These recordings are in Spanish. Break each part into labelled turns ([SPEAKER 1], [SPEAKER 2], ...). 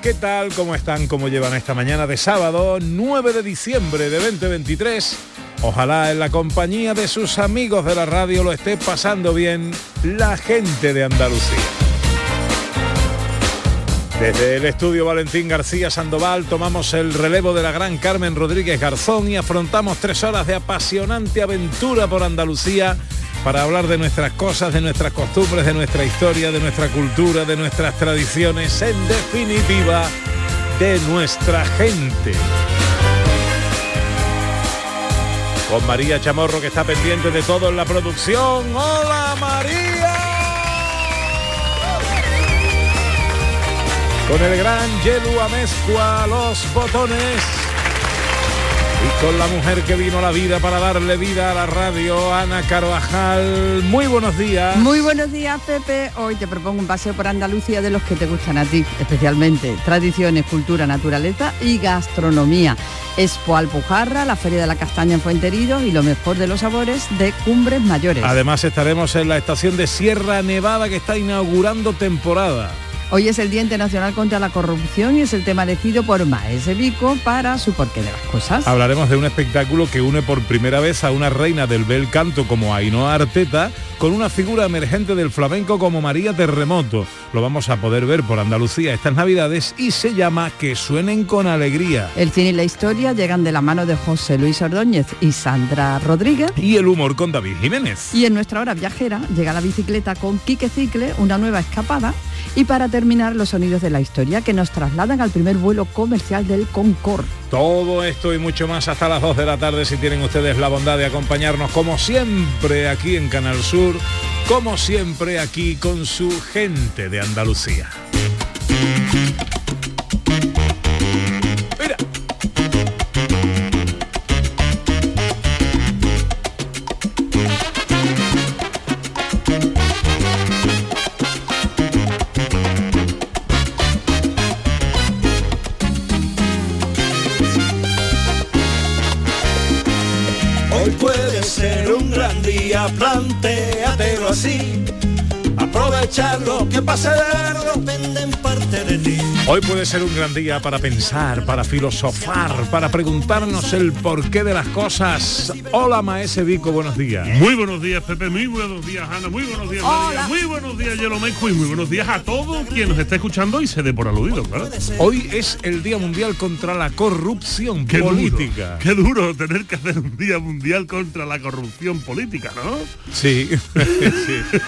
[SPEAKER 1] ¿Qué tal? ¿Cómo están? ¿Cómo llevan esta mañana de sábado 9 de diciembre de 2023? Ojalá en la compañía de sus amigos de la radio lo esté pasando bien la gente de Andalucía. Desde el estudio Valentín García Sandoval tomamos el relevo de la gran Carmen Rodríguez Garzón y afrontamos tres horas de apasionante aventura por Andalucía para hablar de nuestras cosas, de nuestras costumbres, de nuestra historia, de nuestra cultura, de nuestras tradiciones, en definitiva, de nuestra gente. Con María Chamorro que está pendiente de todo en la producción. ¡Hola María! Con el gran Yelu Amezcua los botones. Y con la mujer que vino a la vida para darle vida a la radio, Ana Carvajal. Muy buenos días.
[SPEAKER 2] Muy buenos días, Pepe. Hoy te propongo un paseo por Andalucía de los que te gustan a ti, especialmente tradiciones, cultura, naturaleza y gastronomía. Expo Alpujarra, la Feria de la Castaña en Fuenteridos y lo mejor de los sabores de Cumbres Mayores.
[SPEAKER 1] Además estaremos en la estación de Sierra Nevada que está inaugurando temporada.
[SPEAKER 2] Hoy es el Día Internacional contra la Corrupción y es el tema elegido por Maese Vico para su porqué de las cosas.
[SPEAKER 1] Hablaremos de un espectáculo que une por primera vez a una reina del bel canto como Ainhoa Arteta con una figura emergente del flamenco como María Terremoto. Lo vamos a poder ver por Andalucía estas navidades y se llama Que suenen con alegría.
[SPEAKER 2] El cine y la historia llegan de la mano de José Luis Ordóñez y Sandra Rodríguez.
[SPEAKER 1] Y el humor con David Jiménez.
[SPEAKER 2] Y en nuestra hora viajera llega la bicicleta con Quique Cicle, una nueva escapada. Y para terminar, los sonidos de la historia que nos trasladan al primer vuelo comercial del Concorde.
[SPEAKER 1] Todo esto y mucho más hasta las 2 de la tarde si tienen ustedes la bondad de acompañarnos como siempre aquí en Canal Sur, como siempre aquí con su gente de Andalucía.
[SPEAKER 3] Gran día, plantéatelo así. Aprovechar lo que pase de largo depende en parte de ti.
[SPEAKER 1] Hoy puede ser un gran día para pensar, para filosofar, para preguntarnos el porqué de las cosas. Hola Maese Vico, buenos días.
[SPEAKER 4] Muy buenos días, Pepe. Muy buenos días, Ana. Muy buenos días, María. Muy buenos días, Yelomeco. Y muy buenos días a todos quien nos está escuchando y se dé por aludido, claro.
[SPEAKER 1] Hoy es el Día Mundial contra la Corrupción
[SPEAKER 4] Qué
[SPEAKER 1] Política.
[SPEAKER 4] Duro, qué duro tener que hacer un Día Mundial contra la corrupción política, ¿no?
[SPEAKER 1] Sí, sí.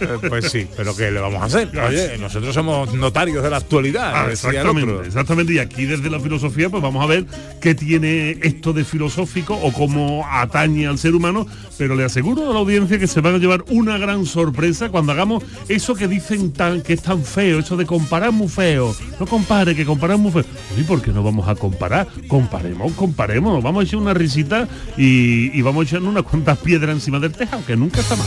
[SPEAKER 1] Eh, Pues sí, pero ¿qué le vamos a hacer? Oye, nosotros somos notarios de la actualidad.
[SPEAKER 4] Ah, exactamente,
[SPEAKER 1] otro.
[SPEAKER 4] exactamente. Y aquí desde la filosofía, pues vamos a ver qué tiene esto de filosófico o cómo atañe al ser humano, pero le aseguro a la audiencia que se van a llevar una gran sorpresa cuando hagamos eso que dicen tan, que es tan feo, eso de comparar muy feo. No compare, que comparar muy feo. ¿Y por qué no vamos a comparar? Comparemos, comparemos. Vamos a echar una risita y, y vamos a echar unas cuantas piedras encima del tejado, que nunca está mal.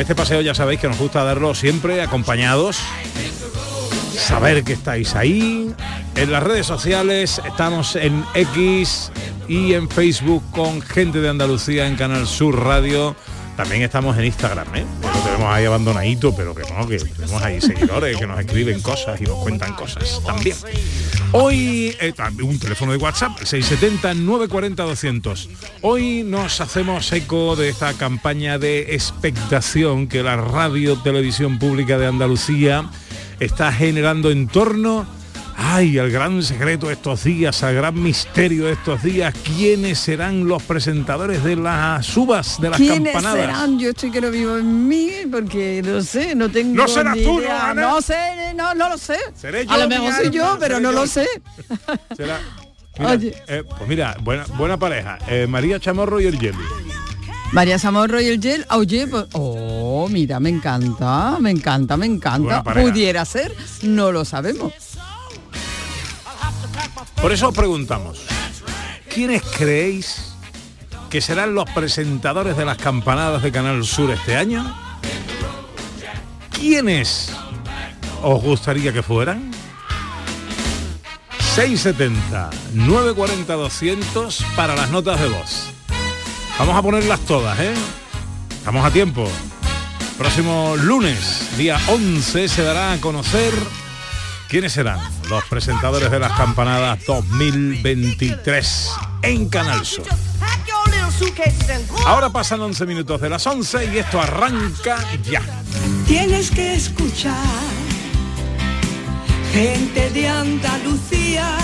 [SPEAKER 1] Este paseo ya sabéis que nos gusta darlo siempre acompañados. Saber que estáis ahí. En las redes sociales estamos en X y en Facebook con gente de Andalucía en Canal Sur Radio. También estamos en Instagram, ¿eh? Tenemos ahí abandonadito, pero que no, que tenemos ahí seguidores que nos escriben cosas y nos cuentan cosas también. Hoy, eh, un teléfono de WhatsApp, 670-940-200. Hoy nos hacemos eco de esta campaña de expectación que la Radio Televisión Pública de Andalucía está generando en torno Ay, al gran secreto de estos días, al gran misterio de estos días, ¿quiénes serán los presentadores de las uvas, de las
[SPEAKER 2] ¿Quiénes
[SPEAKER 1] campanadas?
[SPEAKER 2] serán? Yo estoy que no vivo en mí porque no sé, no tengo
[SPEAKER 1] No serás
[SPEAKER 2] ni
[SPEAKER 1] tú, ¿no,
[SPEAKER 2] idea. No sé, no, no lo sé.
[SPEAKER 1] Seré yo,
[SPEAKER 2] A lo mejor soy yo, pero no
[SPEAKER 1] yo.
[SPEAKER 2] lo sé.
[SPEAKER 1] Será- Mira,
[SPEAKER 2] Oye.
[SPEAKER 1] eh, pues mira, buena, buena pareja. eh, María Chamorro y el Jelly.
[SPEAKER 2] María Zamorro y el Gel, oye, pues, oh, mira, me encanta, me encanta, me encanta. Pudiera ser, no lo sabemos.
[SPEAKER 1] Por eso os preguntamos, ¿quiénes creéis que serán los presentadores de las campanadas de Canal Sur este año? ¿Quiénes os gustaría que fueran? 670 940 200 para las notas de voz. Vamos a ponerlas todas, ¿eh? Estamos a tiempo. Próximo lunes, día 11, se dará a conocer quiénes serán los presentadores de las campanadas 2023 en Canal Sur. Ahora pasan 11 minutos de las 11 y esto arranca ya.
[SPEAKER 3] Tienes que escuchar gente de Andalucía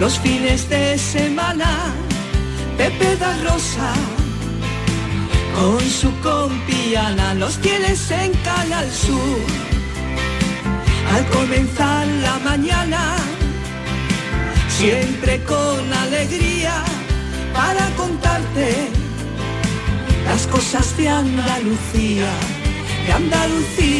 [SPEAKER 3] los fines de semana. Pepe da Rosa con su compiana los tienes en Canal Sur. Al comenzar la mañana, siempre con alegría para contarte las cosas de Andalucía, de Andalucía.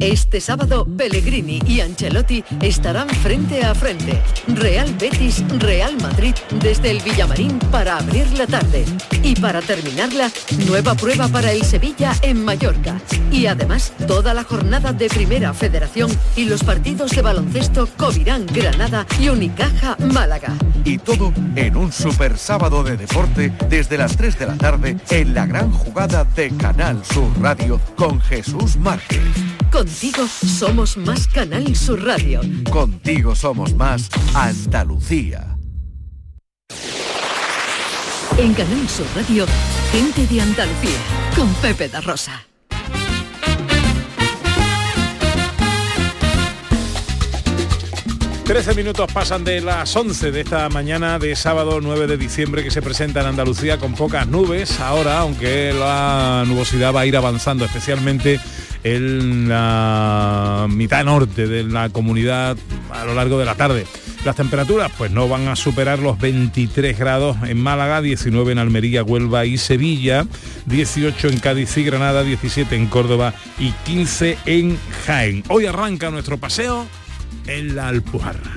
[SPEAKER 5] Este sábado, Pellegrini y Ancelotti estarán frente a frente. Real Betis, Real Madrid, desde el Villamarín para abrir la tarde. Y para terminarla, nueva prueba para el Sevilla en Mallorca. Y además, toda la jornada de Primera Federación y los partidos de baloncesto Covirán, Granada y Unicaja, Málaga.
[SPEAKER 6] Y todo en un super sábado de deporte desde las 3 de la tarde en la gran jugada de Canal Sur Radio con Jesús Márquez.
[SPEAKER 5] Contigo somos más Canal Sur Radio.
[SPEAKER 6] Contigo somos más Andalucía.
[SPEAKER 5] En Canal Sur Radio, gente de Andalucía, con Pepe da Rosa.
[SPEAKER 1] Trece minutos pasan de las 11 de esta mañana de sábado 9 de diciembre que se presenta en Andalucía con pocas nubes ahora, aunque la nubosidad va a ir avanzando, especialmente en la mitad norte de la comunidad a lo largo de la tarde. Las temperaturas pues no van a superar los 23 grados en Málaga, 19 en Almería, Huelva y Sevilla, 18 en Cádiz y Granada, 17 en Córdoba y 15 en Jaén. Hoy arranca nuestro paseo en la Alpujarra.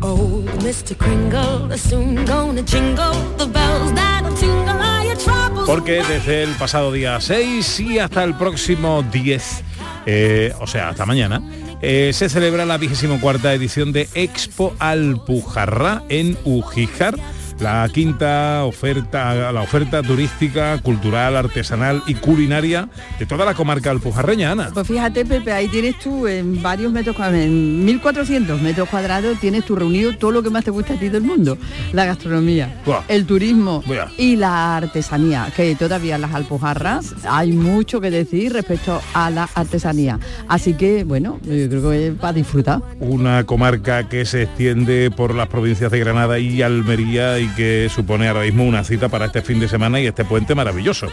[SPEAKER 7] Oh, Mr. Kringle soon gonna jingle the bells that'll tingle all your troubles.
[SPEAKER 1] Porque desde el pasado día 6 y hasta el próximo 10, eh, o sea, hasta mañana, eh, se celebra la vigésimo cuarta edición de Expo Alpujarra en Ujíjar. La quinta oferta, la oferta turística, cultural, artesanal y culinaria de toda la comarca alpujarreña, Ana.
[SPEAKER 2] Pues fíjate, Pepe, ahí tienes tú en varios metros cuadrados, en 1400 metros cuadrados, tienes tú reunido todo lo que más te gusta a ti del mundo. La gastronomía,
[SPEAKER 1] Buah.
[SPEAKER 2] el turismo
[SPEAKER 1] Buah.
[SPEAKER 2] y la artesanía, que todavía en las alpujarras hay mucho que decir respecto a la artesanía. Así que, bueno, yo creo que es para disfrutar.
[SPEAKER 1] una comarca que se extiende por las provincias de Granada y Almería y que supone ahora mismo una cita para este fin de semana y este puente maravilloso.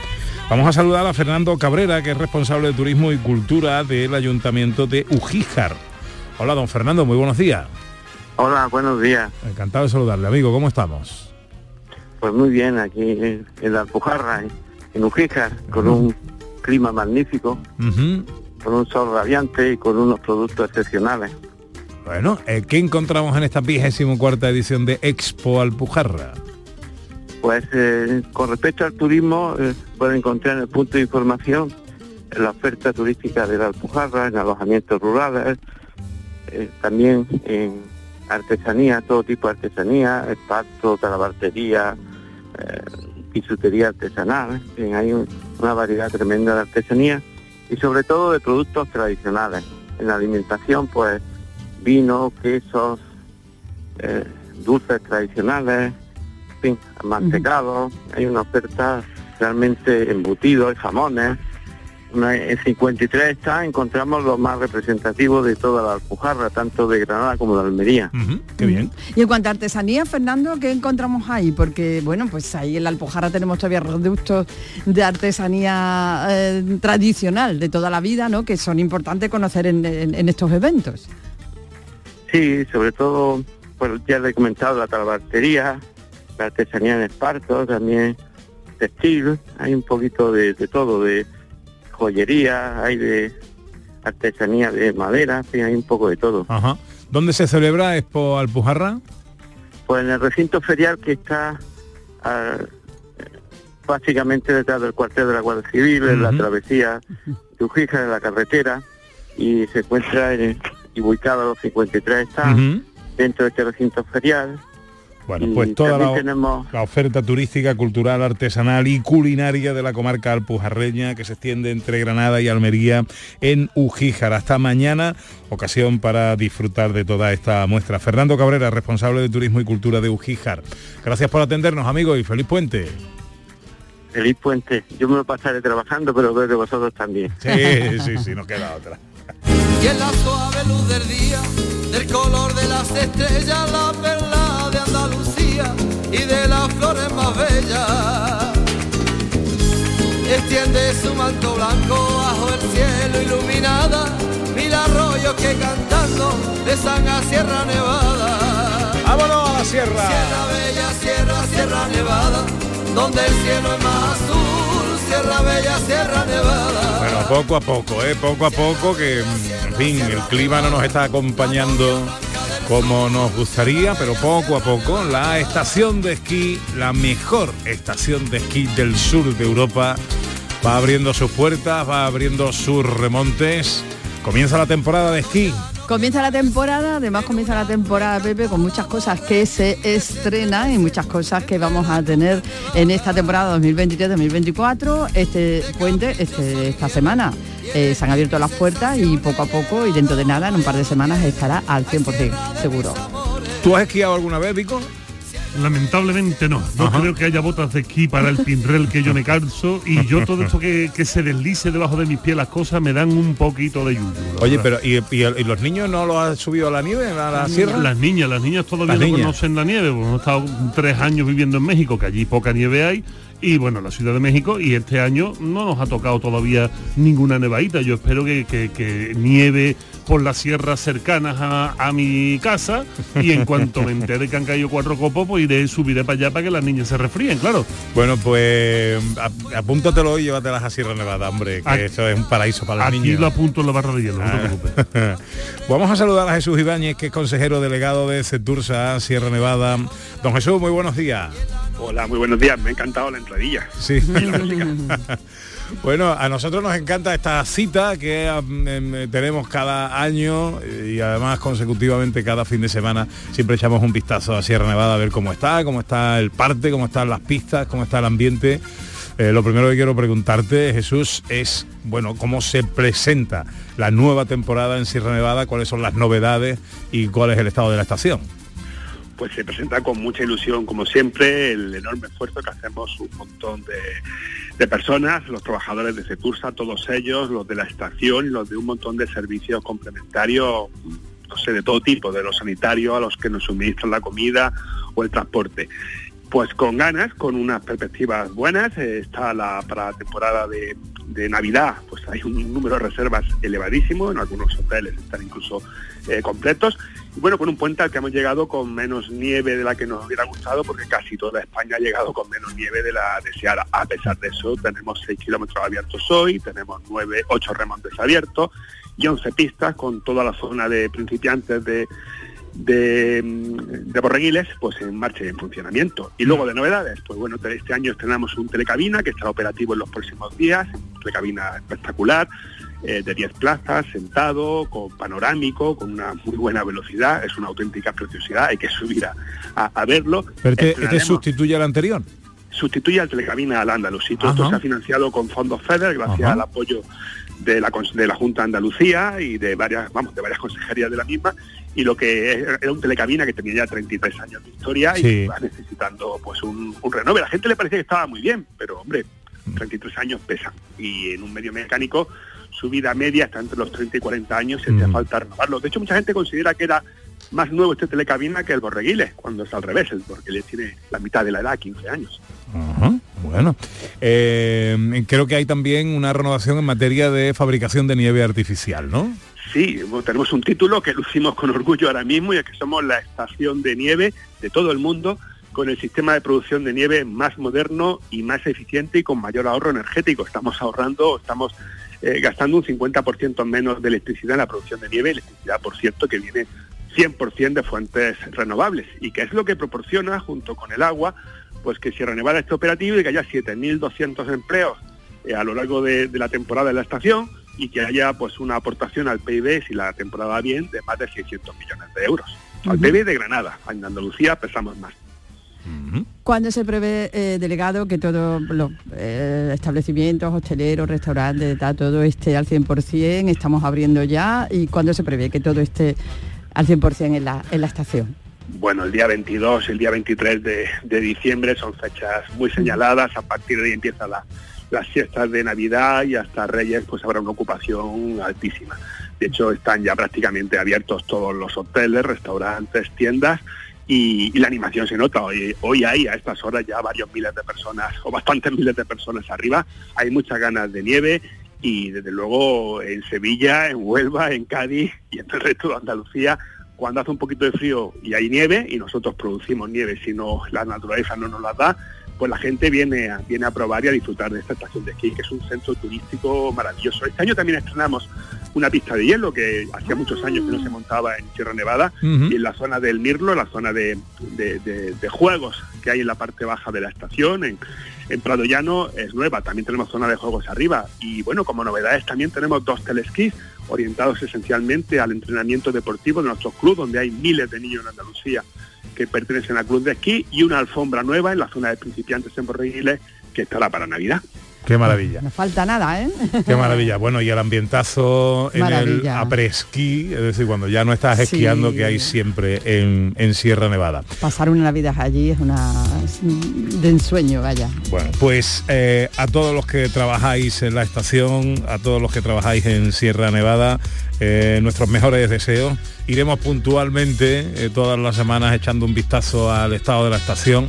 [SPEAKER 1] Vamos a saludar a Fernando Cabrera, que es responsable de Turismo y Cultura del Ayuntamiento de Ujíjar. Hola, don Fernando, muy buenos días.
[SPEAKER 8] Hola, buenos días.
[SPEAKER 1] Encantado de saludarle, amigo, ¿cómo estamos?
[SPEAKER 8] Pues muy bien, aquí en, la Alpujarra, en, Ujíjar, con un clima magnífico, con un sol radiante y con unos productos excepcionales.
[SPEAKER 1] Bueno, eh, ¿qué encontramos en esta vigésimo cuarta edición de Expo Alpujarra?
[SPEAKER 8] Pues eh, con respecto al turismo, eh, pueden encontrar en el punto de información la oferta turística de la Alpujarra, en alojamientos rurales, eh, también en artesanía, todo tipo de artesanía, esparto, talabartería, eh, bisutería artesanal, hay un- una variedad tremenda de artesanía y sobre todo de productos tradicionales. En la alimentación, pues vino, quesos, eh, dulces tradicionales, en fin, mantecados, hay una oferta realmente embutidos, jamones. En 53 está, encontramos los más representativos de toda la Alpujarra, tanto de Granada como de Almería.
[SPEAKER 1] Qué bien.
[SPEAKER 2] Y en cuanto a artesanía, Fernando, ¿qué encontramos ahí? Porque, bueno, pues ahí en la Alpujarra tenemos todavía reductos de artesanía eh, tradicional de toda la vida, ¿no? Que son importantes conocer en, en- en estos eventos.
[SPEAKER 8] Sí, sobre todo, pues ya le he comentado la talabartería, la artesanía en esparto, también textil, hay un poquito de, de todo, de joyería, hay de artesanía de madera, fin, hay un poco de todo.
[SPEAKER 1] Ajá. ¿Dónde se celebra Expo Alpujarra?
[SPEAKER 8] Pues en el recinto ferial que está ah, básicamente detrás del cuartel de la Guardia Civil, en la travesía de Ujija, en la carretera, y se encuentra en, y ubicado a los 53 está dentro de este recinto ferial.
[SPEAKER 1] Bueno, pues toda la,
[SPEAKER 8] tenemos
[SPEAKER 1] la oferta turística, cultural, artesanal y culinaria de la comarca alpujarreña que se extiende entre Granada y Almería en Ujíjar. Hasta mañana, ocasión para disfrutar de toda esta muestra. Fernando Cabrera, responsable de Turismo y Cultura de Ujíjar. Gracias por atendernos, amigos, y feliz puente.
[SPEAKER 8] Feliz Puente. Yo me lo pasaré trabajando, pero creo que vosotros también.
[SPEAKER 1] Sí, sí, sí, no queda otra.
[SPEAKER 3] Y en la suave luz del día, del color de las estrellas, la perla de Andalucía y de las flores más bellas. Extiende su manto blanco bajo el cielo iluminada, mil arroyos que cantando besan a Sierra Nevada.
[SPEAKER 1] ¡Vámonos a la sierra!
[SPEAKER 3] Sierra Bella, Sierra, Sierra Nevada, donde el cielo es más
[SPEAKER 1] Bueno, poco a poco, ¿eh? poco a poco, que en fin, el clima no nos está acompañando como nos gustaría, pero poco a poco la estación de esquí, la mejor estación de esquí del sur de Europa, va abriendo sus puertas, va abriendo sus remontes. Comienza la temporada de esquí.
[SPEAKER 2] Comienza la temporada, además comienza la temporada, Pepe, con muchas cosas que se estrenan y muchas cosas que vamos a tener en esta temporada 2023-2024. Este puente, este- esta semana, eh, se han abierto las puertas y poco a poco, y dentro de nada, en un par de semanas, estará al 100%, seguro.
[SPEAKER 1] ¿Tú has esquiado alguna vez, Vico?
[SPEAKER 4] Lamentablemente no. No
[SPEAKER 1] Ajá.
[SPEAKER 4] creo que haya botas de esquí para el pinrel que yo me calzo y yo todo esto que, que se deslice debajo de mis pies las cosas me dan un poquito de yuyu.
[SPEAKER 1] Oye, pero ¿y, y- y los niños no lo han subido a la nieve, a la sierra?
[SPEAKER 4] Las niñas, las niñas todavía
[SPEAKER 1] Las
[SPEAKER 4] no
[SPEAKER 1] niñas.
[SPEAKER 4] conocen la nieve, porque hemos estado tres años viviendo en México, que allí poca nieve hay, y bueno, la Ciudad de México, y este año no nos ha tocado todavía ninguna nevadita. Yo espero que, que- que nieve por las sierras cercanas a, a mi casa, y en cuanto me entere que han caído cuatro copos, pues iré, subiré para allá para que las niñas se resfríen, claro.
[SPEAKER 1] Bueno, pues ap- apúntatelo y llévatelas a Sierra Nevada, hombre, que
[SPEAKER 4] Aquí-
[SPEAKER 1] eso es un paraíso para los
[SPEAKER 4] Aquí
[SPEAKER 1] niños.
[SPEAKER 4] lo apunto en la barra de hielo, no te
[SPEAKER 1] Ah.
[SPEAKER 4] preocupes.
[SPEAKER 1] Vamos a saludar a Jesús Ibáñez, que es consejero delegado de Cetursa, Sierra Nevada. Don Jesús, muy buenos días.
[SPEAKER 9] Hola, muy buenos días. Me ha encantado la entradilla.
[SPEAKER 1] Sí. bueno, a nosotros nos encanta esta cita que em, tenemos cada año y además consecutivamente cada fin de semana siempre echamos un vistazo a Sierra Nevada a ver cómo está, cómo está el parte, cómo están las pistas, cómo está el ambiente. Eh, lo primero que quiero preguntarte, Jesús, es bueno cómo se presenta la nueva temporada en Sierra Nevada, cuáles son las novedades y cuál es el estado de la estación.
[SPEAKER 9] Pues se presenta con mucha ilusión, como siempre, el enorme esfuerzo que hacemos un montón de, de personas, los trabajadores de Secursa, todos ellos, los de la estación, los de un montón de servicios complementarios, no sé, de todo tipo, de los sanitarios a los que nos suministran la comida o el transporte. Pues con ganas, con unas perspectivas buenas, eh, está la, para la temporada de, Navidad, pues hay un número de reservas elevadísimo, en algunos hoteles están incluso eh, completos. Y bueno, con un puente al que hemos llegado con menos nieve de la que nos hubiera gustado, porque casi toda España ha llegado con menos nieve de la deseada. A pesar de eso, tenemos 6 kilómetros abiertos hoy, tenemos 9, 8 remontes abiertos y 11 pistas con toda la zona de principiantes de, de, mm, de Borreguiles pues en marcha y en funcionamiento. Y luego de novedades, pues bueno, te- este año estrenamos un telecabina que estará operativo en los próximos días, telecabina espectacular, eh, de 10 plazas, sentado, con panorámico, con una muy buena velocidad, es una auténtica preciosidad, hay que subir a, a- a verlo.
[SPEAKER 1] Pero este, este sustituye al anterior.
[SPEAKER 9] sustituye al telecabina al Andalus. Y todo esto se ha financiado con fondos FEDER gracias
[SPEAKER 1] Ajá.
[SPEAKER 9] al apoyo de la, de la Junta de Andalucía y de varias, vamos, de varias consejerías de la misma. Y lo que era un telecabina que tenía ya 33 años de historia y va necesitando pues un, un renove. A la gente le parecía que estaba muy bien, pero hombre, 33 años pesan. Y en un medio mecánico su vida media está entre los 30 y 40 años y hace falta renovarlo. De hecho, mucha gente considera que era más nuevo este telecabina que el Borreguiles, cuando es al revés, el Borreguiles tiene la mitad de la edad, 15 años.
[SPEAKER 1] Ajá, Bueno, eh, creo que hay también una renovación en materia de fabricación de nieve artificial, ¿no?
[SPEAKER 9] Sí, tenemos un título que lucimos con orgullo ahora mismo y es que somos la estación de nieve de todo el mundo con el sistema de producción de nieve más moderno y más eficiente y con mayor ahorro energético. Estamos ahorrando, estamos eh, gastando un 50% menos de electricidad en la producción de nieve, electricidad, por cierto, que viene 100% de fuentes renovables y que es lo que proporciona, junto con el agua, pues que Sierra Nevada esté operativo y que haya 7.200 empleos eh, a lo largo de, de la temporada de la estación y que haya pues una aportación al PIB, si la temporada va bien, de más de 600 millones de euros. Al. PIB de Granada, en Andalucía pesamos más.
[SPEAKER 2] ¿Cuándo se prevé, eh, delegado, que todos los eh, establecimientos, hosteleros, restaurantes, tal, todo esté al 100%? Estamos abriendo ya. ¿Y cuándo se prevé que todo esté al 100% en la, en la estación?
[SPEAKER 9] Bueno, el día 22, el día 23 de, de diciembre son fechas muy señaladas, a partir de ahí empiezan la- las fiestas de Navidad y hasta Reyes pues habrá una ocupación altísima. De hecho, están ya prácticamente abiertos todos los hoteles, restaurantes, tiendas y, la animación se nota. Hoy, hoy hay a estas horas ya varios miles de personas o bastantes miles de personas arriba. Hay muchas ganas de nieve y desde luego en Sevilla, en Huelva, en Cádiz y en el resto de Andalucía cuando hace un poquito de frío y hay nieve y nosotros producimos nieve si no la naturaleza no nos la da pues la gente viene a, viene a probar y a disfrutar de esta estación de esquí que es un centro turístico maravilloso. Este año también estrenamos una pista de hielo que hacía muchos años que no se montaba en Sierra Nevada y en la zona del Mirlo la zona de, de- de- de juegos que hay en la parte baja de la estación en, en Prado Llano es nueva, también tenemos zona de juegos arriba. Y bueno, como novedades también tenemos dos telesquís orientados esencialmente al entrenamiento deportivo de nuestro club, donde hay miles de niños en Andalucía que pertenecen al club de esquí y una alfombra nueva en la zona de principiantes en Borreguiles que estará para Navidad.
[SPEAKER 1] Qué maravilla.
[SPEAKER 2] No falta nada, ¿eh?
[SPEAKER 1] Qué maravilla. Bueno, y el ambientazo en el apresquí, es decir, cuando ya no estás
[SPEAKER 2] Sí.
[SPEAKER 1] esquiando que hay siempre en, en Sierra Nevada.
[SPEAKER 2] Pasar una Navidad allí es una es de ensueño, vaya.
[SPEAKER 1] Bueno, pues eh, a todos los que trabajáis en la estación, a todos los que trabajáis en Sierra Nevada, eh, nuestros mejores deseos. Iremos puntualmente eh, todas las semanas echando un vistazo al estado de la estación.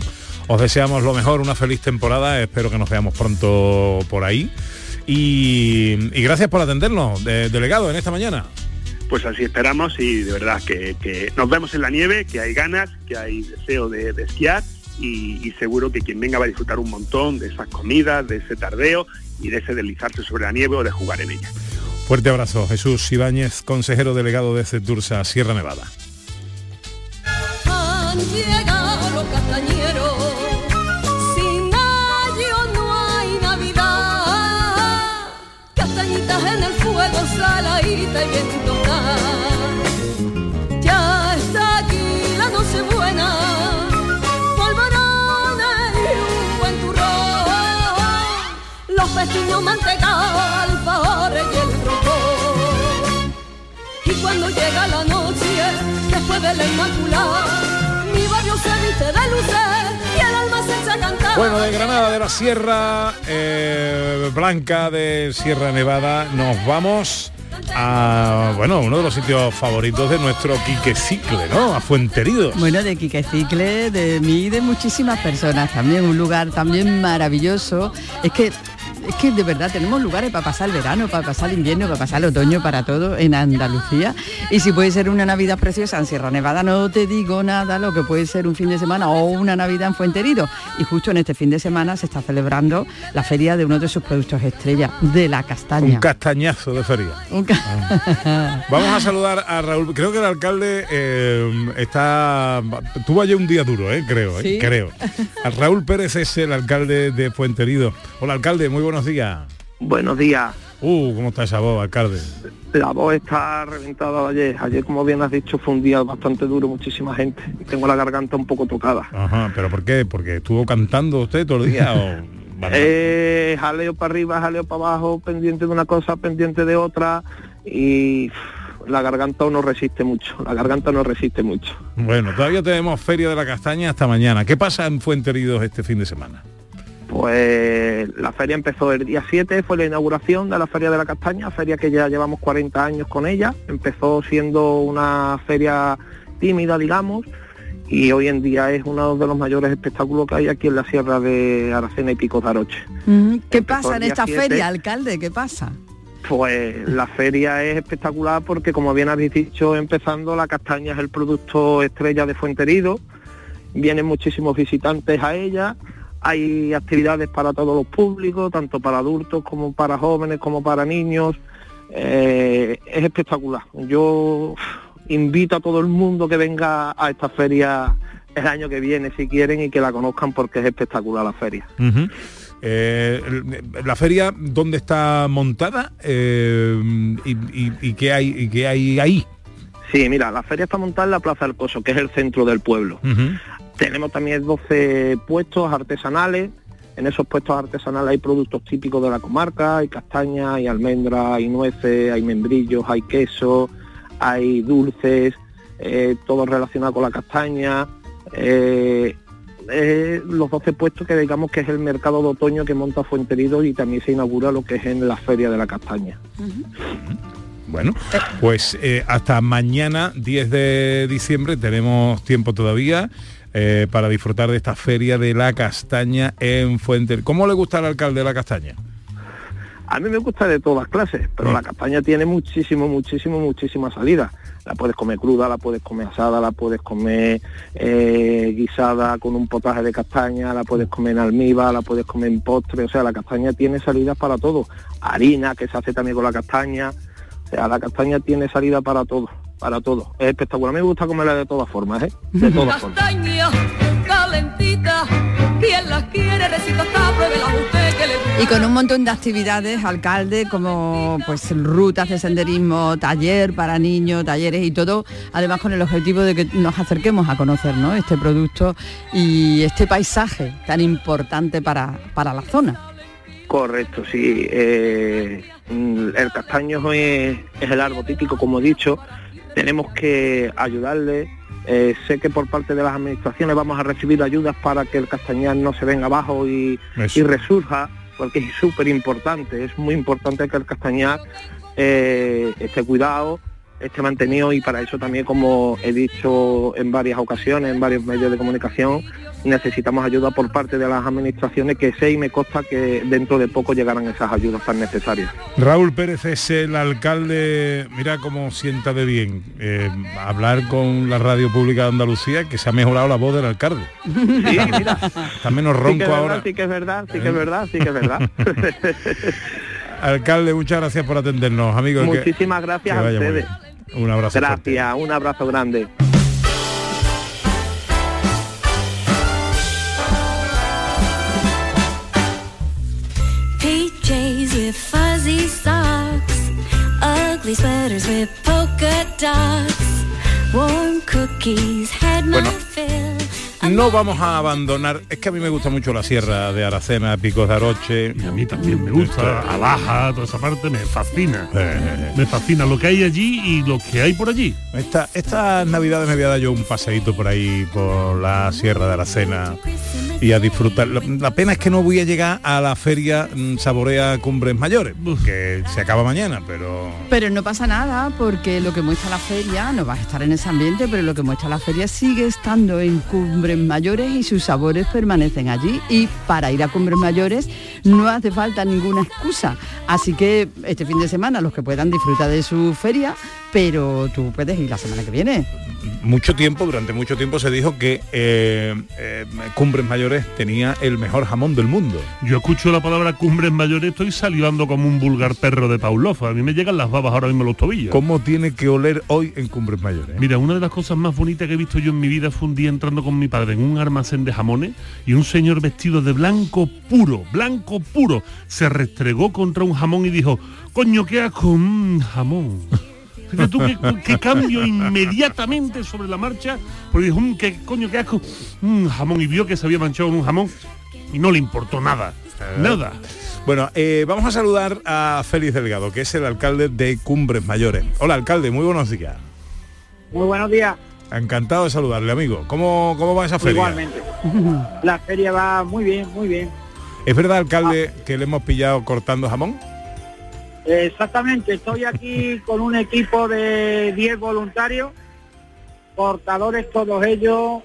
[SPEAKER 1] Os deseamos lo mejor, una feliz temporada, espero que nos veamos pronto por ahí. Y, y gracias por atendernos, de- delegado, en esta mañana.
[SPEAKER 9] Pues así esperamos y de verdad que, que nos vemos en la nieve, que hay ganas, que hay deseo de, de esquiar y, y seguro que quien venga va a disfrutar un montón de esas comidas, de ese tardeo y de ese deslizarse sobre la nieve o de jugar en ella.
[SPEAKER 1] Fuerte abrazo, Jesús Ibáñez, consejero delegado de Cetursa, Sierra Nevada.
[SPEAKER 7] está yendo ya. Ya está aquí la noche buena, polvorón y un buen turrón, los pestiños mantecados, alfajores y el rocón. Y cuando llega la noche, después de la inmaculada, mi barrio se viste de luces.
[SPEAKER 1] Bueno, de Granada, de la Sierra eh, Blanca, de Sierra Nevada, nos vamos a, bueno, uno de los sitios favoritos de nuestro Quique Cicle, ¿no? A Fuenteridos.
[SPEAKER 2] Bueno, de Quique Cicle, de mí y de muchísimas personas también, un lugar también maravilloso. Es que es que de verdad tenemos lugares para pasar el verano, para pasar el invierno, para pasar el otoño, para todo en Andalucía. Y si puede ser una Navidad preciosa en Sierra Nevada, no te digo nada lo que puede ser un fin de semana o una Navidad en Fuenterido. Y justo en este fin de semana se está celebrando la feria de uno de sus productos estrella, de la castaña.
[SPEAKER 1] Un castañazo de feria.
[SPEAKER 2] Un ca-
[SPEAKER 1] Vamos a saludar a Raúl. Creo que el alcalde eh, está. Tuvo ayer un día duro, ¿eh? creo, ¿eh?
[SPEAKER 10] Sí.
[SPEAKER 1] creo. A Raúl Pérez es el alcalde de Fuenterido. Hola, alcalde, muy buenos días.
[SPEAKER 10] Buenos días.
[SPEAKER 1] Uh, ¿cómo está esa voz, alcalde?
[SPEAKER 10] La voz está reventada ayer. Ayer, como bien has dicho, fue un día bastante duro, muchísima gente. Tengo la garganta un poco tocada.
[SPEAKER 1] Ajá, ¿pero por qué? ¿Porque estuvo cantando usted todo el día? o...
[SPEAKER 10] Eh, jaleo para arriba, jaleo para abajo, pendiente de una cosa, pendiente de otra y la garganta no resiste mucho, la garganta no resiste mucho.
[SPEAKER 1] Bueno, todavía tenemos Feria de la Castaña hasta mañana. ¿Qué pasa en Fuenteridos este fin de semana?
[SPEAKER 10] Pues la feria empezó el día 7, fue la inauguración de la Feria de la Castaña, feria que ya llevamos 40 años con ella. Empezó siendo una feria tímida, digamos, y hoy en día es uno de los mayores espectáculos que hay aquí en la Sierra de Aracena y Picos de Aroche.
[SPEAKER 2] ¿Qué
[SPEAKER 10] Empezó
[SPEAKER 2] pasa en esta
[SPEAKER 10] 7.
[SPEAKER 2] feria, alcalde? ¿Qué pasa?
[SPEAKER 10] Pues la feria es espectacular porque, como bien habéis dicho, empezando, la castaña es el producto estrella de Fuenterido. Vienen muchísimos visitantes a ella. Hay actividades para todos los públicos, tanto para adultos como para jóvenes, como para niños. Eh, es espectacular. Yo invito a todo el mundo que venga a esta feria el año que viene, si quieren, y que la conozcan porque es espectacular la feria.
[SPEAKER 1] Eh, la feria, ¿dónde está montada? Eh, y, y- y qué hay, y qué hay ahí?
[SPEAKER 10] Sí, mira, la feria está montada en la Plaza del Pozo, que es el centro del pueblo. Tenemos también 12 puestos artesanales. En esos puestos artesanales hay productos típicos de la comarca, hay castaña, hay almendra, hay nueces, hay membrillos, hay queso, hay dulces, eh, todo relacionado con la castaña. Eh, eh, los 12 puestos que digamos que es el mercado de otoño que monta Fuenterido y también se inaugura lo que es en la Feria de la Castaña.
[SPEAKER 1] Bueno, pues eh, hasta mañana, 10 de diciembre, tenemos tiempo todavía eh, para disfrutar de esta feria de la castaña en Fuente. ¿Cómo le gusta al alcalde la castaña?
[SPEAKER 10] A mí me gusta de todas clases, pero la castaña tiene muchísimo, muchísimo, muchísimas salidas. La puedes comer cruda, la puedes comer asada, la puedes comer eh, guisada con un potaje de castaña, la puedes comer en almíbar, la puedes comer en postre. O sea, la castaña tiene salidas para todo. Harina, que se hace también con la castaña. O sea, la castaña tiene salida para todo, para todo. Es espectacular. A mí me gusta comerla de todas formas, ¿eh? De todas formas.
[SPEAKER 7] Castaña calentita, quien las quiere recita hasta pruébela usted que le gusta.
[SPEAKER 2] Y con un montón de actividades, alcalde, como pues rutas de senderismo, taller para niños, talleres y todo, además con el objetivo de que nos acerquemos a conocer ¿no? este producto y este paisaje tan importante para, para la zona.
[SPEAKER 10] Correcto, sí. eh, mm, el castaño es, es el árbol típico, como he dicho. Tenemos que ayudarle. Eh, sé que por parte de las administraciones vamos a recibir ayudas para que el castañar no se venga abajo y resurja, porque es súper importante. Es muy importante que el castañar eh, esté cuidado, esté mantenido y para eso también, como he dicho en varias ocasiones, en varios medios de comunicación, necesitamos ayuda por parte de las administraciones que sé y me consta que dentro de poco llegarán esas ayudas tan necesarias.
[SPEAKER 1] Raúl Pérez es el alcalde, mira cómo sienta de bien eh, hablar con la radio pública de Andalucía, que se ha mejorado la voz del alcalde.
[SPEAKER 10] Sí, mira.
[SPEAKER 1] Está menos
[SPEAKER 10] Sí que
[SPEAKER 1] ronco ahora.
[SPEAKER 10] sí que es verdad, sí que es verdad, sí que es verdad.
[SPEAKER 1] Alcalde, muchas gracias por atendernos, amigos. que-
[SPEAKER 10] Muchísimas gracias
[SPEAKER 1] que
[SPEAKER 10] a ustedes.
[SPEAKER 1] Un abrazo. fuerte.
[SPEAKER 10] Gracias, un abrazo grande.
[SPEAKER 7] Socks, ugly sweaters with polka dots, warm cookies had my
[SPEAKER 1] Bueno,
[SPEAKER 7] fill.
[SPEAKER 1] No vamos a abandonar. Es que a mí me gusta mucho la sierra de Aracena, Picos de Aroche.
[SPEAKER 4] Y a mí también me gusta, Alaja, toda esa parte me fascina. Me fascina lo que hay allí y lo que hay por allí.
[SPEAKER 1] Esta, estas navidades me voy a dar yo un paseíto por ahí, por la sierra de Aracena y a disfrutar. La, la pena es que no voy a llegar a la feria mm, Saborea Cumbres Mayores, que se acaba mañana, pero...
[SPEAKER 2] Pero no pasa nada porque lo que muestra la feria, no vas a estar en ese ambiente, pero lo que muestra la feria sigue estando en Cumbres Mayores y sus sabores permanecen allí. Y para ir a Cumbres Mayores no hace falta ninguna excusa. Así que este fin de semana los que puedan disfrutar de su feria, pero tú puedes ir la semana que viene.
[SPEAKER 1] Mucho tiempo, durante mucho tiempo se dijo que eh, eh, Cumbres Mayores tenía el mejor jamón del mundo.
[SPEAKER 4] Yo escucho la palabra cumbres mayores, estoy salivando como un vulgar perro de Pavlov. A mí me llegan las babas ahora mismo los tobillos.
[SPEAKER 1] ¿Cómo tiene que oler hoy en Cumbres Mayores?
[SPEAKER 4] Mira, una de las cosas más bonitas que he visto yo en mi vida fue un día entrando con mi padre en un almacén de jamones y un señor vestido de blanco puro, blanco puro, se restregó contra un jamón y dijo, coño, qué asco, mm, jamón. Fíjate tú qué, qué cambio inmediatamente sobre la marcha, porque dijo, "Mm, qué coño, qué asco, mm, jamón, y vio que se había manchado en un jamón y no le importó nada, nada.
[SPEAKER 1] Bueno, eh, vamos a saludar a Félix Delgado, que es el alcalde de Cumbres Mayores. Hola, alcalde, muy buenos días.
[SPEAKER 11] Muy buenos días.
[SPEAKER 1] Encantado de saludarle, amigo. ¿Cómo, cómo va esa feria?
[SPEAKER 11] Igualmente. La feria va muy bien, muy bien.
[SPEAKER 1] ¿Es verdad, alcalde, que le hemos pillado cortando jamón?
[SPEAKER 11] Exactamente, estoy aquí con un equipo de 10 voluntarios, cortadores todos ellos,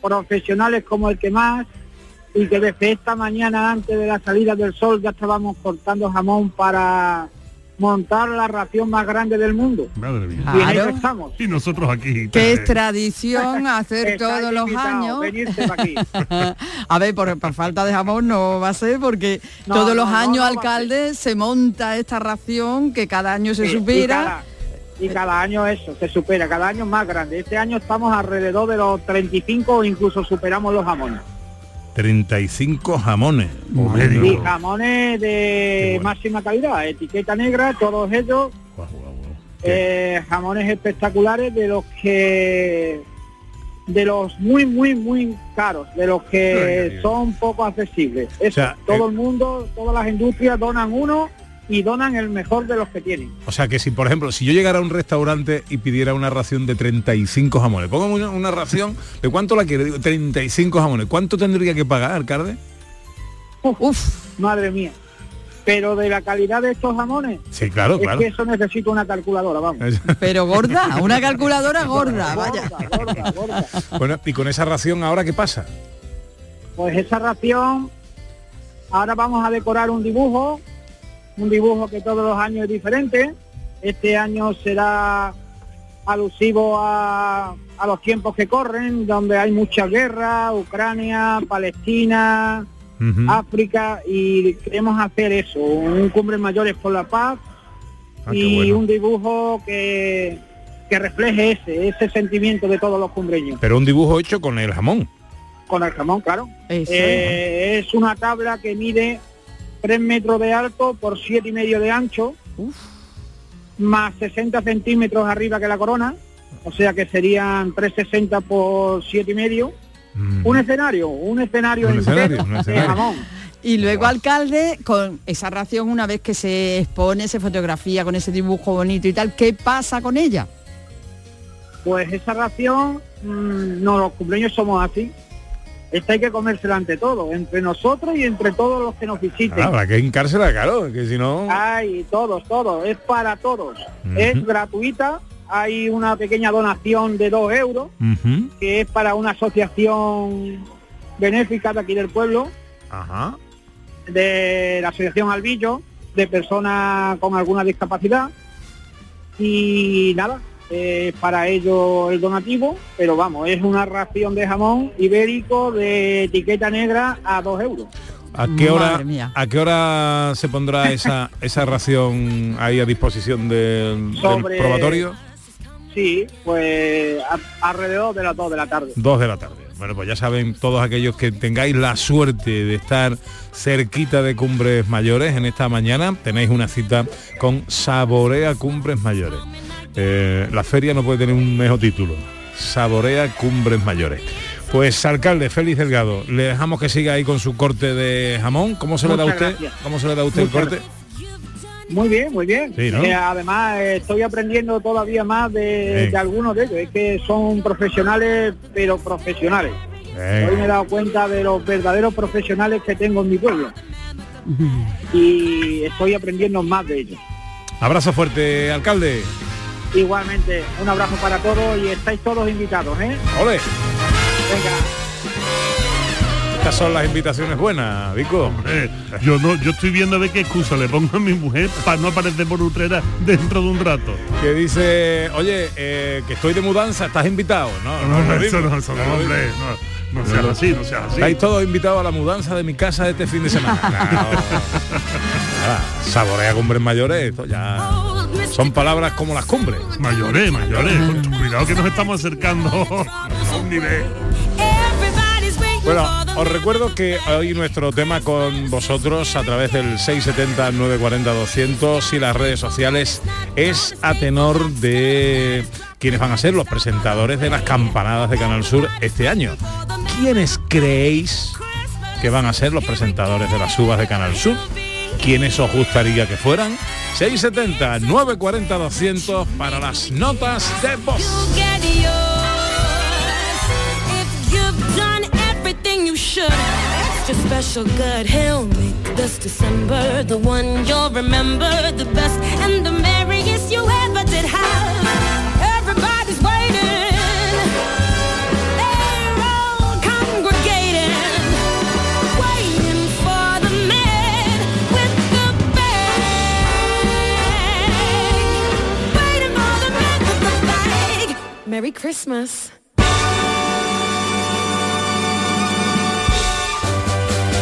[SPEAKER 11] profesionales como el que más, y que desde esta mañana antes de la salida del sol ya estábamos cortando jamón para montar la ración más grande del mundo.
[SPEAKER 4] Madre mía.
[SPEAKER 11] Y en eso estamos.
[SPEAKER 4] Y nosotros aquí.
[SPEAKER 2] Que es tradición hacer todos los años.
[SPEAKER 11] aquí.
[SPEAKER 2] a ver, por, por falta de jamón no va a ser porque
[SPEAKER 11] No,
[SPEAKER 2] todos los
[SPEAKER 11] no,
[SPEAKER 2] años,
[SPEAKER 11] no
[SPEAKER 2] alcalde, se monta esta ración que cada año se
[SPEAKER 11] Sí,
[SPEAKER 2] supera.
[SPEAKER 11] Y cada, y cada año eso, se supera, cada año más grande. Este año estamos alrededor de los 35 o incluso superamos los jamones.
[SPEAKER 1] 35 jamones.
[SPEAKER 11] Y jamones de máxima calidad, etiqueta negra, todos ellos. eh, jamones espectaculares de los que de los muy muy muy caros de los que son poco accesibles. Eso,
[SPEAKER 1] sea,
[SPEAKER 11] todo el mundo todas las industrias donan uno y donan el mejor de los que tienen
[SPEAKER 1] O sea que si, por ejemplo, si yo llegara a un restaurante y pidiera una ración de 35 jamones, pongo una, una ración, ¿de cuánto la quiere? Digo, 35 jamones. ¿Cuánto tendría que pagar, alcalde?
[SPEAKER 11] Uf, madre mía pero de la calidad de estos jamones
[SPEAKER 1] Sí, claro,
[SPEAKER 11] es
[SPEAKER 1] claro.
[SPEAKER 11] que eso necesita una calculadora vamos
[SPEAKER 2] Pero gorda, una calculadora gorda, vaya.
[SPEAKER 1] Bueno, y con esa ración, ¿ahora qué pasa?
[SPEAKER 11] Pues esa ración, ahora vamos a decorar un dibujo, un dibujo que todos los años es diferente. Este año será alusivo a, a los tiempos que corren, donde hay mucha guerra, Ucrania, Palestina, África, y queremos hacer eso, un cumbre mayores por la paz
[SPEAKER 1] Ah,
[SPEAKER 11] y
[SPEAKER 1] bueno.
[SPEAKER 11] un dibujo que, que refleje ese, ese sentimiento de todos los cumbreños.
[SPEAKER 1] Pero un dibujo hecho con el jamón.
[SPEAKER 11] Con el jamón, claro. Eh, es una tabla que mide 3 metros de alto por siete y medio de ancho, más 60 centímetros arriba que la corona, o sea que serían 360 por siete y medio. Un escenario, un escenario
[SPEAKER 1] Mm. Un
[SPEAKER 11] entero
[SPEAKER 1] escenario, un
[SPEAKER 11] de jamón.
[SPEAKER 2] Y luego, alcalde, con esa ración, una vez que se expone, se fotografía con ese dibujo bonito y tal, ¿qué pasa con ella?
[SPEAKER 11] Pues esa ración, mm, no, los cumpleaños somos así. Esta hay que comérsela ante todo, entre nosotros y entre todos los que nos visiten.
[SPEAKER 1] Ah, habrá que hincársela, claro, que si no...
[SPEAKER 11] Ay, todos, todos, es para todos. Es gratuita, hay una pequeña donación de dos euros,
[SPEAKER 1] Ujú.
[SPEAKER 11] que es para una asociación benéfica de aquí del pueblo,
[SPEAKER 1] Ajá.
[SPEAKER 11] de la asociación Albillo, de personas con alguna discapacidad. Y nada, eh, para ello el donativo, pero vamos, es una ración de jamón ibérico de etiqueta negra a dos euros.
[SPEAKER 1] ¿A qué hora. ¿a qué hora se pondrá esa, esa ración ahí a disposición del, probatorio?
[SPEAKER 11] Sí, pues a- alrededor de las dos de la tarde.
[SPEAKER 1] Dos de la tarde. Bueno, pues ya saben todos aquellos que tengáis la suerte de estar cerquita de Cumbres Mayores en esta mañana, tenéis una cita con Saborea Cumbres Mayores. Eh, la feria no puede tener un mejor título. Saborea Cumbres Mayores. Pues alcalde Félix Delgado, le dejamos que siga ahí con su corte de jamón. ¿Cómo se le da a
[SPEAKER 11] Muchas
[SPEAKER 1] usted?
[SPEAKER 11] gracias.
[SPEAKER 1] ¿Cómo se le da a usted
[SPEAKER 11] Muchas
[SPEAKER 1] el corte?
[SPEAKER 11] Muy bien, muy bien.
[SPEAKER 1] Sí, ¿no?
[SPEAKER 11] Eh, además, eh, estoy aprendiendo todavía más de, algunos de ellos. Es que son profesionales, pero profesionales. Hoy me he dado cuenta de los verdaderos profesionales que tengo en mi pueblo. Y estoy aprendiendo más de ellos.
[SPEAKER 1] Abrazo fuerte, alcalde.
[SPEAKER 11] Igualmente, un abrazo para todos y estáis todos invitados, ¿eh?
[SPEAKER 1] Ole.
[SPEAKER 11] Venga.
[SPEAKER 1] Estas son las invitaciones buenas, Vico.
[SPEAKER 4] Eh, yo no, yo estoy viendo a ver qué excusa le pongo a mi mujer para no aparecer por Utrera dentro de un rato.
[SPEAKER 1] Que dice, oye, eh, que estoy de mudanza, ¿estás invitado? No,
[SPEAKER 4] No, no,
[SPEAKER 1] lo
[SPEAKER 4] eso no, eso no, hombre, no, no seas así, no seas así.
[SPEAKER 1] Estáis todos invitados a la mudanza de mi casa de este fin de semana. No. Nada, saborea cumbres mayores, esto ya son palabras como las cumbres.
[SPEAKER 4] Mayores, mayores. Cuidado que nos estamos acercando a un nivel.
[SPEAKER 1] Bueno, os recuerdo que hoy nuestro tema con vosotros a través del 670 940 200 y las redes sociales es a tenor de quienes van a ser los presentadores de las campanadas de Canal Sur este año. ¿Quiénes creéis que van a ser los presentadores de las uvas de Canal Sur? ¿Quiénes os gustaría que fueran? 670 940 200 para las notas de voz.
[SPEAKER 12] Get yours if you've done everything you should. Extra special good, he'll make this December the one you'll remember the best and the merriest you ever did have. Everybody's waiting. Merry Christmas.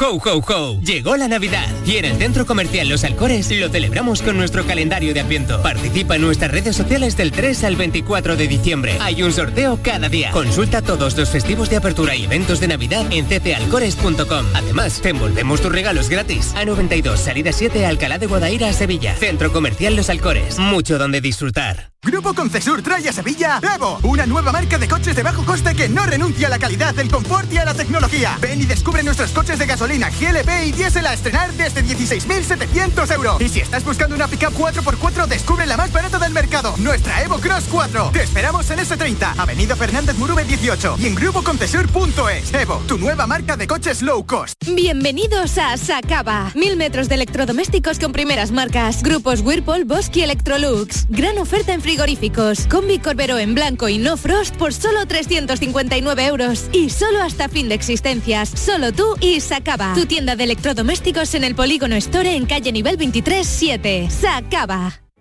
[SPEAKER 13] ¡Ho, ho, ho! Llegó la Navidad y en el Centro Comercial Los Alcores lo celebramos con nuestro calendario de Adviento. Participa en nuestras redes sociales del 3 al 24 de diciembre. Hay un sorteo cada día. Consulta todos los festivos de apertura y eventos de Navidad en ctalcores.com. Además, te envolvemos tus regalos gratis. A92, salida 7, Alcalá de Guadaira, Sevilla. Centro Comercial Los Alcores. Mucho donde disfrutar.
[SPEAKER 14] Grupo Concesur trae a Sevilla Evo, una nueva marca de coches de bajo coste que no renuncia a la calidad, el confort y a la tecnología. Ven y descubre nuestros coches de gasolina, GLP y diésel a estrenar desde 16.700 euros. Y si estás buscando una pickup 4x4, descubre la más barata del mercado, nuestra Evo Cross 4. Te esperamos en S30, Avenida Fernández Murube 18 y en grupoconcesur.es. Evo, tu nueva marca de coches low cost.
[SPEAKER 15] Bienvenidos a Sacaba. Mil metros de electrodomésticos con primeras marcas. Grupos Whirlpool, Bosch y Electrolux. Gran oferta en frigoríficos. Combi Corbero en blanco y no frost por solo 359 euros. Y solo hasta fin de existencias. Solo tú y Sacaba. Tu tienda de electrodomésticos en el Polígono Store en calle nivel 23 7. Sacaba.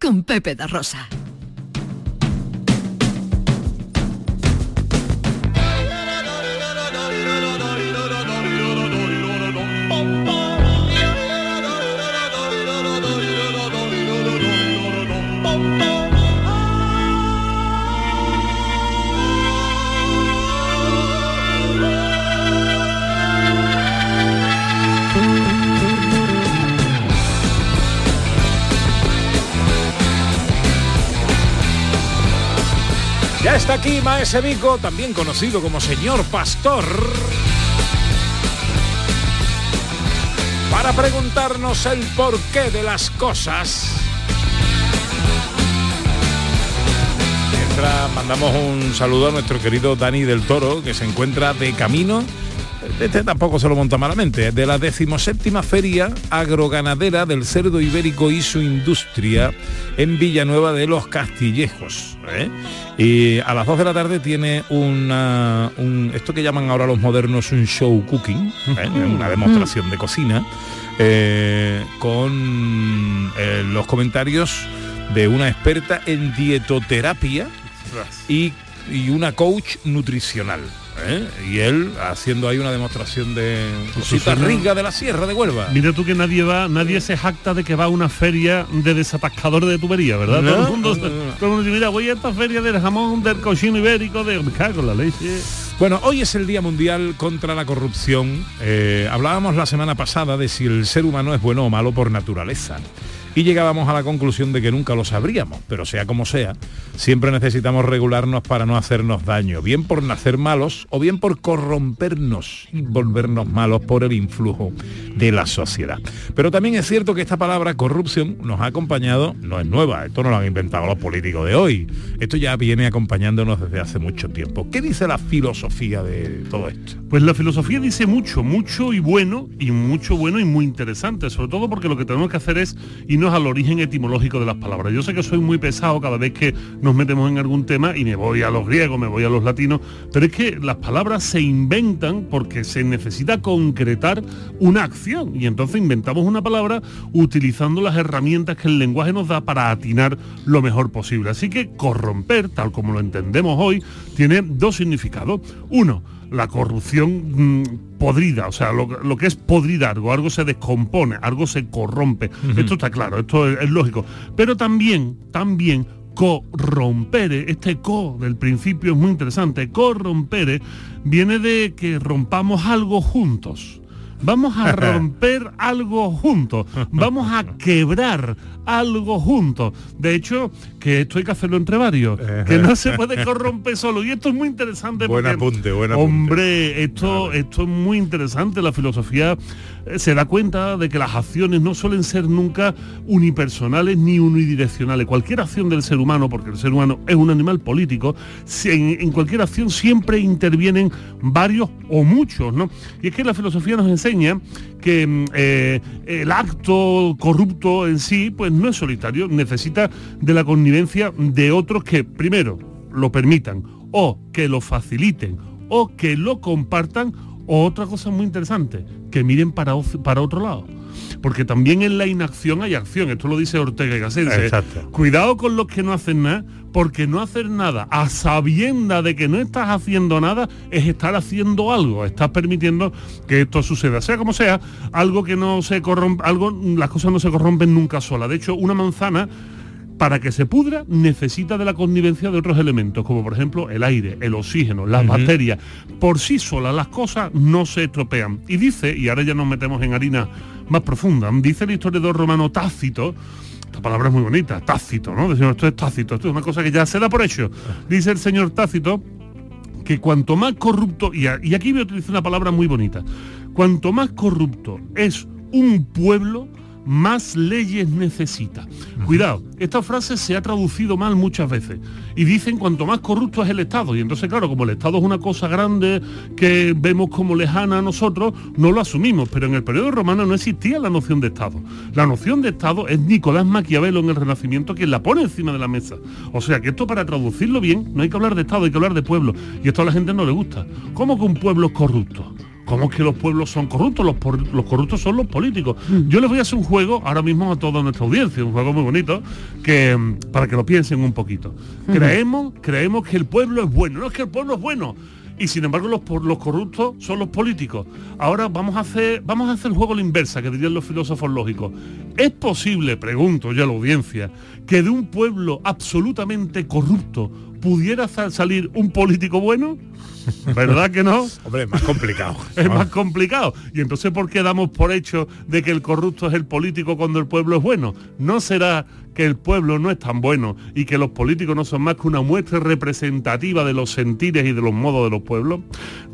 [SPEAKER 5] con Pepe da Rosa.
[SPEAKER 1] Ya está aquí Maese Vico, también conocido como señor Pastor, para preguntarnos el porqué de las cosas. Mientras mandamos un saludo a nuestro querido Dani del Toro, que se encuentra de camino. Este tampoco se lo monta malamente, de la decimoséptima feria agroganadera del cerdo ibérico y su industria en Villanueva de los Castillejos. ¿eh? Y a las 2 de la tarde tiene una, un, esto que llaman ahora los modernos un show cooking, ¿eh? una demostración de cocina, eh, con los comentarios de una experta en dietoterapia y, y una coach nutricional. ¿Eh? Y él haciendo ahí una demostración de cositas
[SPEAKER 4] suena-
[SPEAKER 1] ricas de la sierra de Huelva.
[SPEAKER 4] Mira tú que nadie va, nadie se jacta de que va a una feria de desatascador de tubería, ¿verdad?
[SPEAKER 1] No,
[SPEAKER 4] todo el mundo,
[SPEAKER 1] no, no, no.
[SPEAKER 4] todo el mundo dice, mira, voy a esta feria del jamón, del cochino ibérico, de cago la leche.
[SPEAKER 1] Bueno, hoy es el Día Mundial contra la Corrupción. Eh, hablábamos la semana pasada de si el ser humano es bueno o malo por naturaleza. Y llegábamos a la conclusión de que nunca lo sabríamos, pero sea como sea, siempre necesitamos regularnos para no hacernos daño, bien por nacer malos o bien por corrompernos y volvernos malos por el influjo de la sociedad. Pero también es cierto que esta palabra corrupción nos ha acompañado, no es nueva, esto no lo han inventado los políticos de hoy, esto ya viene acompañándonos desde hace mucho tiempo. ¿Qué dice la filosofía de todo esto?
[SPEAKER 4] Pues la filosofía dice mucho, mucho y bueno, y mucho bueno y muy interesante, sobre todo porque lo que tenemos que hacer es al origen etimológico de las palabras. Yo sé que soy muy pesado cada vez que nos metemos en algún tema y me voy a los griegos, me voy a los latinos, pero es que las palabras se inventan porque se necesita concretar una acción y entonces inventamos una palabra utilizando las herramientas que el lenguaje nos da para atinar lo mejor posible. Así que corromper, tal como lo entendemos hoy, tiene dos significados. Uno, la corrupción mm, podrida, o sea, lo, lo que es podrir algo, algo se descompone, algo se corrompe. Esto está claro, esto es, es lógico. Pero también, también corrompere, este co del principio es muy interesante, corrompere viene de que rompamos algo juntos. Vamos a romper algo juntos, vamos a quebrar algo juntos. De hecho, que esto hay que hacerlo entre varios, que no se puede corromper solo. Y esto es muy interesante
[SPEAKER 1] Buen
[SPEAKER 4] porque,
[SPEAKER 1] apunte, buen apunte.
[SPEAKER 4] hombre, esto, esto es muy interesante. La filosofía se da cuenta de que las acciones no suelen ser nunca unipersonales ni unidireccionales. Cualquier acción del ser humano, porque el ser humano es un animal político, en cualquier acción siempre intervienen varios o muchos, ¿no? Y es que la filosofía nos enseña que mm, eh, el acto corrupto en sí, pues no es solitario, necesita de la connivencia de otros que, primero, lo permitan, o que lo faciliten, o que lo compartan, o otra cosa muy interesante, que miren para, para otro lado. Porque también en la inacción hay acción, esto lo dice Ortega y Gasset. Cuidado con los que no hacen nada, porque no hacer nada a sabienda de que no estás haciendo nada es estar haciendo algo, estás permitiendo que esto suceda. Sea como sea, algo que no se corrompe, algo, las cosas no se corrompen nunca sola. De hecho, una manzana para que se pudra necesita de la connivencia de otros elementos, como por ejemplo el aire, el oxígeno, las
[SPEAKER 1] Ujú.
[SPEAKER 4] bacterias. Por sí solas las cosas no se estropean. Y dice, y ahora ya nos metemos en harina más profunda, dice el historiador romano Tácito, esta palabra es muy bonita, Tácito, ¿no? Decimos, esto es Tácito, esto es una cosa que ya se da por hecho. Dice el señor Tácito que cuanto más corrupto, y, a- y aquí voy a utilizar una palabra muy bonita, cuanto más corrupto es un pueblo, más leyes necesita. Cuidado, esta frase se ha traducido mal muchas veces y dicen cuanto más corrupto es el Estado y entonces claro, como el Estado es una cosa grande que vemos como lejana a nosotros, no lo asumimos, pero en el periodo romano no existía la noción de Estado. La noción de Estado es Nicolás Maquiavelo en el Renacimiento quien la pone encima de la mesa. O sea que esto para traducirlo bien no hay que hablar de Estado, hay que hablar de pueblo y esto a la gente no le gusta. ¿Cómo que un pueblo es corrupto? ¿Cómo que los pueblos son corruptos? Los, por- los corruptos son los políticos. Yo les voy a hacer un juego ahora mismo a toda nuestra audiencia, un juego muy bonito, que mm, para que lo piensen un poquito. Creemos, creemos que el pueblo es bueno. No es que el pueblo es bueno. Y sin embargo los, los corruptos son los políticos. Ahora vamos a hacer, vamos a hacer el juego a la inversa, que dirían los filósofos lógicos. ¿Es posible, pregunto yo a la audiencia, que de un pueblo absolutamente corrupto pudiera sa- salir un político bueno? ¿Verdad que no?
[SPEAKER 1] Hombre, es más complicado.
[SPEAKER 4] es más complicado. Y entonces, ¿por qué damos por hecho de que el corrupto es el político cuando el pueblo es bueno? ¿No será que el pueblo no es tan bueno y que los políticos no son más que una muestra representativa de los sentires y de los modos de los pueblos?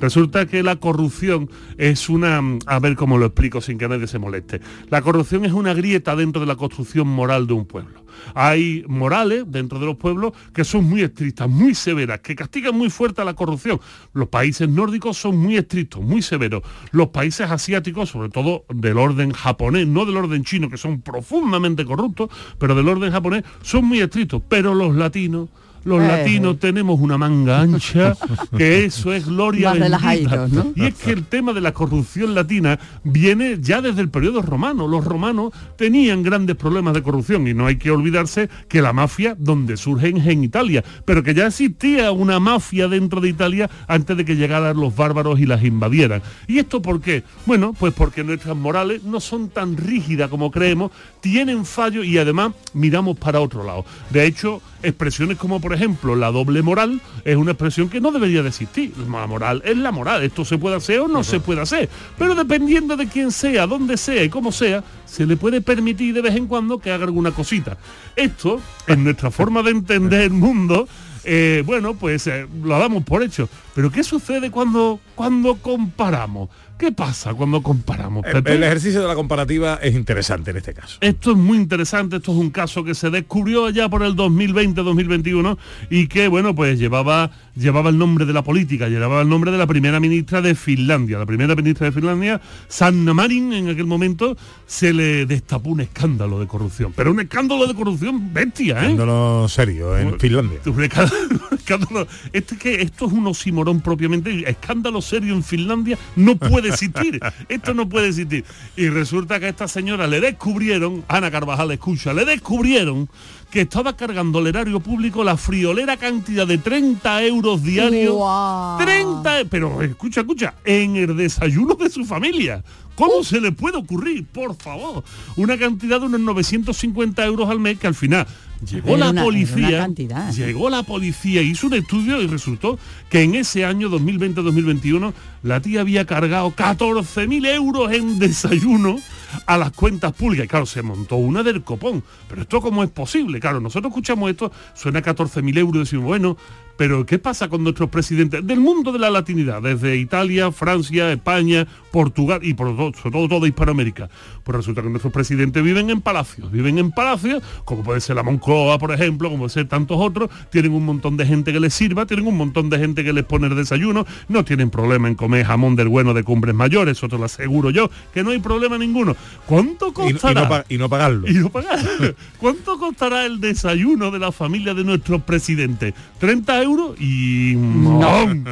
[SPEAKER 4] Resulta que la corrupción es una... A ver cómo lo explico sin que nadie se moleste. La corrupción es una grieta dentro de la construcción moral de un pueblo. Hay morales dentro de los pueblos que son muy estrictas, muy severas, que castigan muy fuerte a la corrupción. Los países nórdicos son muy estrictos, muy severos. Los países asiáticos, sobre todo del orden japonés, no del orden chino, que son profundamente corruptos, pero del orden japonés, son muy estrictos. Pero los latinos... Los
[SPEAKER 2] Eh.
[SPEAKER 4] latinos tenemos una manga ancha, que eso es gloria
[SPEAKER 2] Más
[SPEAKER 4] bendita.
[SPEAKER 2] relajaditos, ¿no?
[SPEAKER 4] Y es que el tema de la corrupción latina viene ya desde el periodo romano. Los romanos tenían grandes problemas de corrupción y no hay que olvidarse que la mafia donde surge es en Italia, pero que ya existía una mafia dentro de Italia antes de que llegaran los bárbaros y las invadieran. ¿Y esto por qué? Bueno, pues porque nuestras morales no son tan rígidas como creemos, tienen fallos y además miramos para otro lado. De hecho, expresiones como por ejemplo la doble moral es una expresión que no debería de existir. La moral es la moral, esto se puede hacer o no se puede hacer, pero dependiendo de quién sea, dónde sea y cómo sea, se le puede permitir de vez en cuando que haga alguna cosita. Esto, en nuestra forma de entender el mundo, eh, bueno, pues eh, lo damos por hecho. Pero ¿qué sucede cuando, cuando comparamos? ¿Qué pasa cuando comparamos?
[SPEAKER 1] El,
[SPEAKER 4] Pepe?
[SPEAKER 1] el ejercicio de la comparativa es interesante en este caso.
[SPEAKER 4] Esto es muy interesante, esto es un caso que se descubrió allá por el 2020-2021 y que, bueno, pues llevaba, llevaba el nombre de la política, llevaba el nombre de la primera ministra de Finlandia. La primera ministra de Finlandia, Sanna Marin, en aquel momento se le destapó un escándalo de corrupción. Pero un escándalo de corrupción bestia, ¿eh?
[SPEAKER 1] Escándalo serio en Finlandia.
[SPEAKER 4] Un escándalo- este es que esto es un oxímoron propiamente. Escándalo serio en Finlandia no puede existir. Esto no puede existir. Y resulta que a esta señora le descubrieron, Ana Carvajal escucha, le descubrieron que estaba cargando al erario público la friolera cantidad de 30 euros diarios.
[SPEAKER 2] Guau.
[SPEAKER 4] 30, e- pero escucha, escucha, en el desayuno de su familia. ¿Cómo se le puede ocurrir? Por favor. Una cantidad de unos 950 euros al mes que al final llegó
[SPEAKER 2] Era
[SPEAKER 4] la
[SPEAKER 2] una-
[SPEAKER 4] policía.
[SPEAKER 2] cantidad.
[SPEAKER 4] Llegó la policía, hizo un estudio y resultó que en ese año 2020-2021 la tía había cargado 14.000 euros en desayuno a las cuentas públicas. Y claro, se montó una del copón. Pero esto cómo es posible? Claro, nosotros escuchamos esto, suena a 14.000 euros y decimos, bueno, pero ¿qué pasa con nuestros presidentes del mundo de la latinidad? Desde Italia, Francia, España, Portugal y por todo, sobre todo Hispanoamérica. Pues resulta que nuestros presidentes viven en palacios, viven en palacios, como puede ser la Moncloa, por ejemplo, como puede ser tantos otros, tienen un montón de gente que les sirva, tienen un montón de gente que les pone el desayuno, no tienen problema en comer jamón del bueno de cumbres mayores, eso te lo aseguro yo, que no hay problema ninguno. ¿Cuánto
[SPEAKER 1] Y, y
[SPEAKER 4] costará?
[SPEAKER 1] no, y no pagarlo.
[SPEAKER 4] Y no. ¿Cuánto costará el desayuno de la familia de nuestros presidentes? ¿30 euros? Y... ¡mon!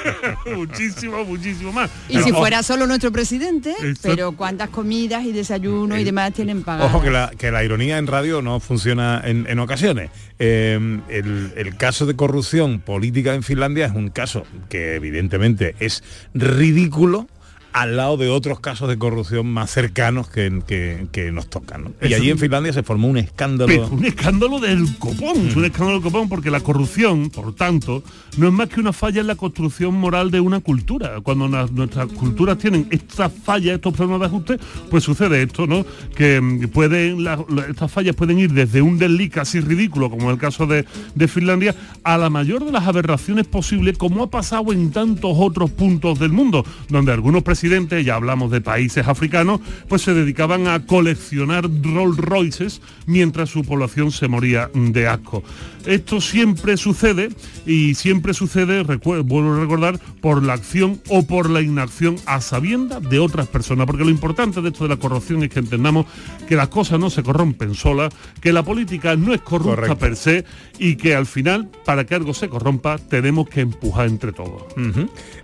[SPEAKER 4] muchísimo, muchísimo más.
[SPEAKER 2] Y si fuera solo nuestro presidente, pero cuántas comidas y desayunos y demás tienen pagadas.
[SPEAKER 1] Ojo que la, que la ironía en radio no funciona en, en ocasiones. Eh, el, el caso de corrupción política en Finlandia es un caso que evidentemente es ridículo al lado de otros casos de corrupción más cercanos que, que- que nos tocan. ¿no? Y allí en Finlandia se formó un escándalo.
[SPEAKER 4] Pero un escándalo del copón, es un escándalo del copón porque la corrupción, por tanto, no es más que una falla en la construcción moral de una cultura. Cuando nuestras culturas tienen estas fallas, estos problemas de ajuste, pues sucede esto, ¿no? Que mm, pueden, la- la- estas fallas pueden ir desde un desliz casi ridículo, como en el caso de, de Finlandia, a la mayor de las aberraciones posibles, como ha pasado en tantos otros puntos del mundo, donde algunos presidentes ya hablamos de países africanos, pues se dedicaban a coleccionar Rolls Royces mientras su población se moría de asco. Esto siempre sucede y siempre sucede, vuelvo a recordar, por la acción o por la inacción a sabienda de otras personas. Porque lo importante de esto de la corrupción es que entendamos que las cosas no se corrompen solas, que la política no es corrupta
[SPEAKER 1] Correcto.
[SPEAKER 4] per se y que al final, para que algo se corrompa, tenemos que empujar entre todos.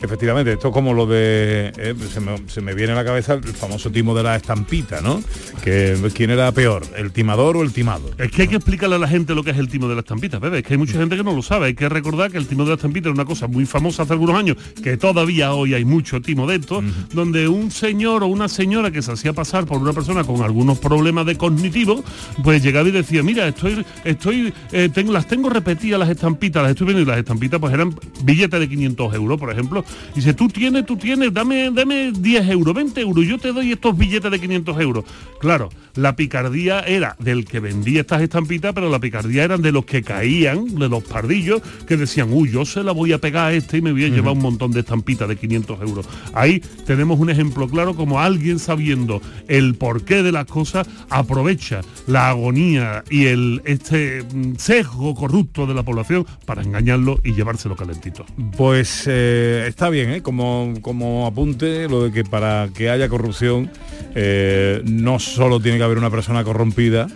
[SPEAKER 1] Efectivamente, esto es como lo de... eh, se, me, se me viene a la cabeza el famoso timo de la estampita, ¿no? Que quién era peor, el timador o el timado.
[SPEAKER 4] Es que hay que explicarle a la gente lo que es el timo de la estampita, bebé. Es que hay mucha gente que no lo sabe. Hay que recordar que el timo de la estampita era una cosa muy famosa hace algunos años, que todavía hoy hay mucho timo de esto, donde un señor o una señora que se hacía pasar por una persona con algunos problemas de cognitivo, pues llegaba y decía, mira, estoy, estoy, eh, tengo, las tengo repetidas las estampitas, las estoy viendo y las estampitas pues eran billetes de 500 euros, por ejemplo. Y dice, tú tienes, tú tienes, dame, dame 10 euros, 20 euros, yo te doy estos billetes de 500 euros. Claro, la picardía era del que vendía estas estampitas, pero la picardía eran de los que caían, de los pardillos, que decían, uy, yo se la voy a pegar a este y me voy a llevar un montón de estampitas de 500 euros. Ahí tenemos un ejemplo claro como alguien sabiendo el porqué de las cosas aprovecha la agonía y el este mm, sesgo corrupto de la población para engañarlo y llevárselo calentito.
[SPEAKER 1] Pues eh, está bien, ¿eh? como, como apunte lo de que para que haya corrupción eh, no solo tiene que haber una persona corrompida,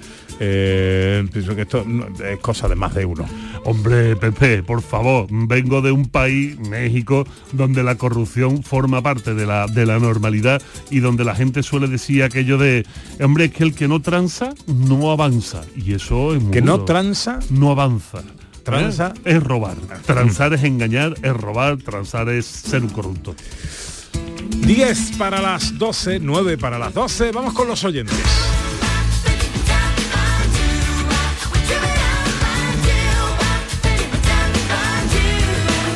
[SPEAKER 1] eh, pienso que esto es cosa de más de uno.
[SPEAKER 4] Hombre, Pepe, por favor, vengo de un país, México, donde la corrupción forma parte de la, de la normalidad y donde la gente suele decir aquello de, hombre, es que el que no tranza no avanza. Y eso es muy
[SPEAKER 1] Que no tranza,
[SPEAKER 4] no avanza.
[SPEAKER 1] Tranza.
[SPEAKER 4] ¿Eh? Es robar. Transar es engañar, es robar, transar es ser un corrupto.
[SPEAKER 1] 10 para las 12, 9 para las 12, vamos con los oyentes.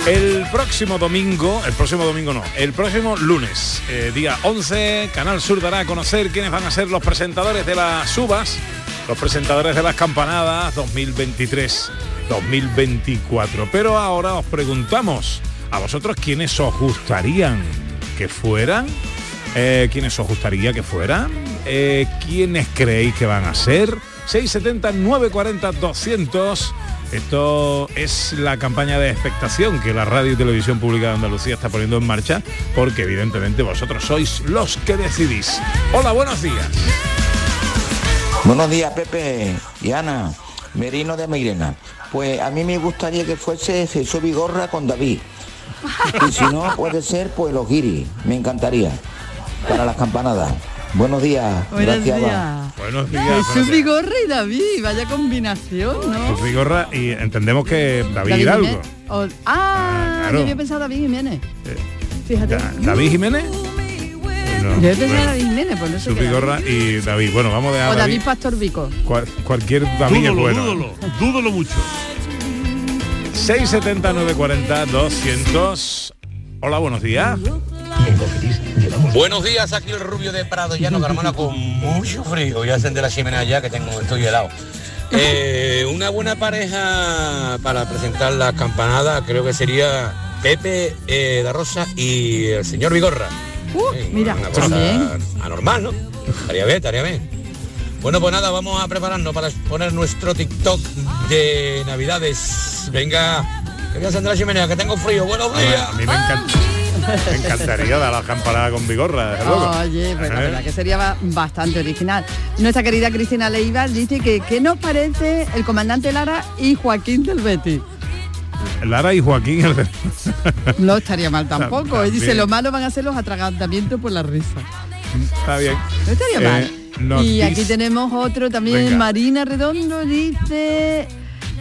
[SPEAKER 1] El próximo domingo, el próximo domingo no, el próximo lunes, eh, día 11, Canal Sur dará a conocer quiénes van a ser los presentadores de las uvas, los presentadores de las campanadas 2023-2024. Pero ahora os preguntamos, ¿a vosotros quiénes os gustarían que fueran? Eh, ¿Quiénes os gustaría que fueran? Eh, ¿Quiénes creéis que van a ser? 670 940 200 esto es la campaña de expectación que la radio y televisión pública de Andalucía está poniendo en marcha porque evidentemente vosotros sois los que decidís. Hola, buenos días.
[SPEAKER 16] Buenos días, Pepe y Ana. Merino de Mairena. Pues a mí me gustaría que fuese Jesús Vigorra con David. Y si no, puede ser pues los guiris. Me encantaría. Para las campanadas. Buenos días.
[SPEAKER 2] Buenos
[SPEAKER 16] Gracias.
[SPEAKER 2] días.
[SPEAKER 1] Buenos días.
[SPEAKER 2] Jesús
[SPEAKER 1] buenos días.
[SPEAKER 2] Vigorra y David, vaya combinación, ¿no?
[SPEAKER 1] Jesús Vigorra y entendemos que David,
[SPEAKER 2] David
[SPEAKER 1] Hidalgo.
[SPEAKER 2] O- ah,
[SPEAKER 1] claro.
[SPEAKER 2] yo había pensado David Jiménez. Fíjate.
[SPEAKER 1] David Jiménez. No,
[SPEAKER 2] Yo he pensado
[SPEAKER 1] bueno,
[SPEAKER 2] David Jiménez, pues no sé
[SPEAKER 1] Jesús
[SPEAKER 2] qué.
[SPEAKER 1] Vigorra y David. Bueno, vamos a dejar
[SPEAKER 2] O
[SPEAKER 1] a
[SPEAKER 2] David
[SPEAKER 1] David.
[SPEAKER 2] Pastor Vico.
[SPEAKER 1] Cual- cualquier David es
[SPEAKER 4] Dúdalo,
[SPEAKER 1] bueno.
[SPEAKER 4] dúdalo, dúdalo mucho.
[SPEAKER 1] 670 940 200. Hola, buenos días.
[SPEAKER 17] Buenos días, aquí el rubio de Prado Llano Carmona con mucho frío. Voy a encender la chimenea ya que tengo, estoy helado. Eh, una buena pareja para presentar la campanada creo que sería Pepe eh, da Rosa y el señor Vigorra. Sí,
[SPEAKER 2] mira,
[SPEAKER 17] una cosa
[SPEAKER 2] también.
[SPEAKER 17] anormal, ¿no? Estaría bien, estaría bien. Bueno, pues nada, vamos a prepararnos para poner nuestro TikTok de Navidades. Venga, que voy a encender la chimenea, que tengo frío. Buenos días.
[SPEAKER 1] A mí me encanta. Me encantaría dar la campanada con Vigorra, desde luego.
[SPEAKER 2] Oye, pues la verdad que sería ba- bastante original. Nuestra querida Cristina Leiva dice que ¿qué nos parece el comandante Lara y Joaquín del Betis?
[SPEAKER 1] Lara y Joaquín. el
[SPEAKER 2] No estaría mal tampoco. Y dice, lo malo van a ser los atragantamientos por la risa.
[SPEAKER 1] Está bien.
[SPEAKER 2] No estaría
[SPEAKER 1] Eh,
[SPEAKER 2] mal.
[SPEAKER 1] Nos
[SPEAKER 2] y aquí tenemos otro también,
[SPEAKER 1] Venga.
[SPEAKER 2] Marina Redondo dice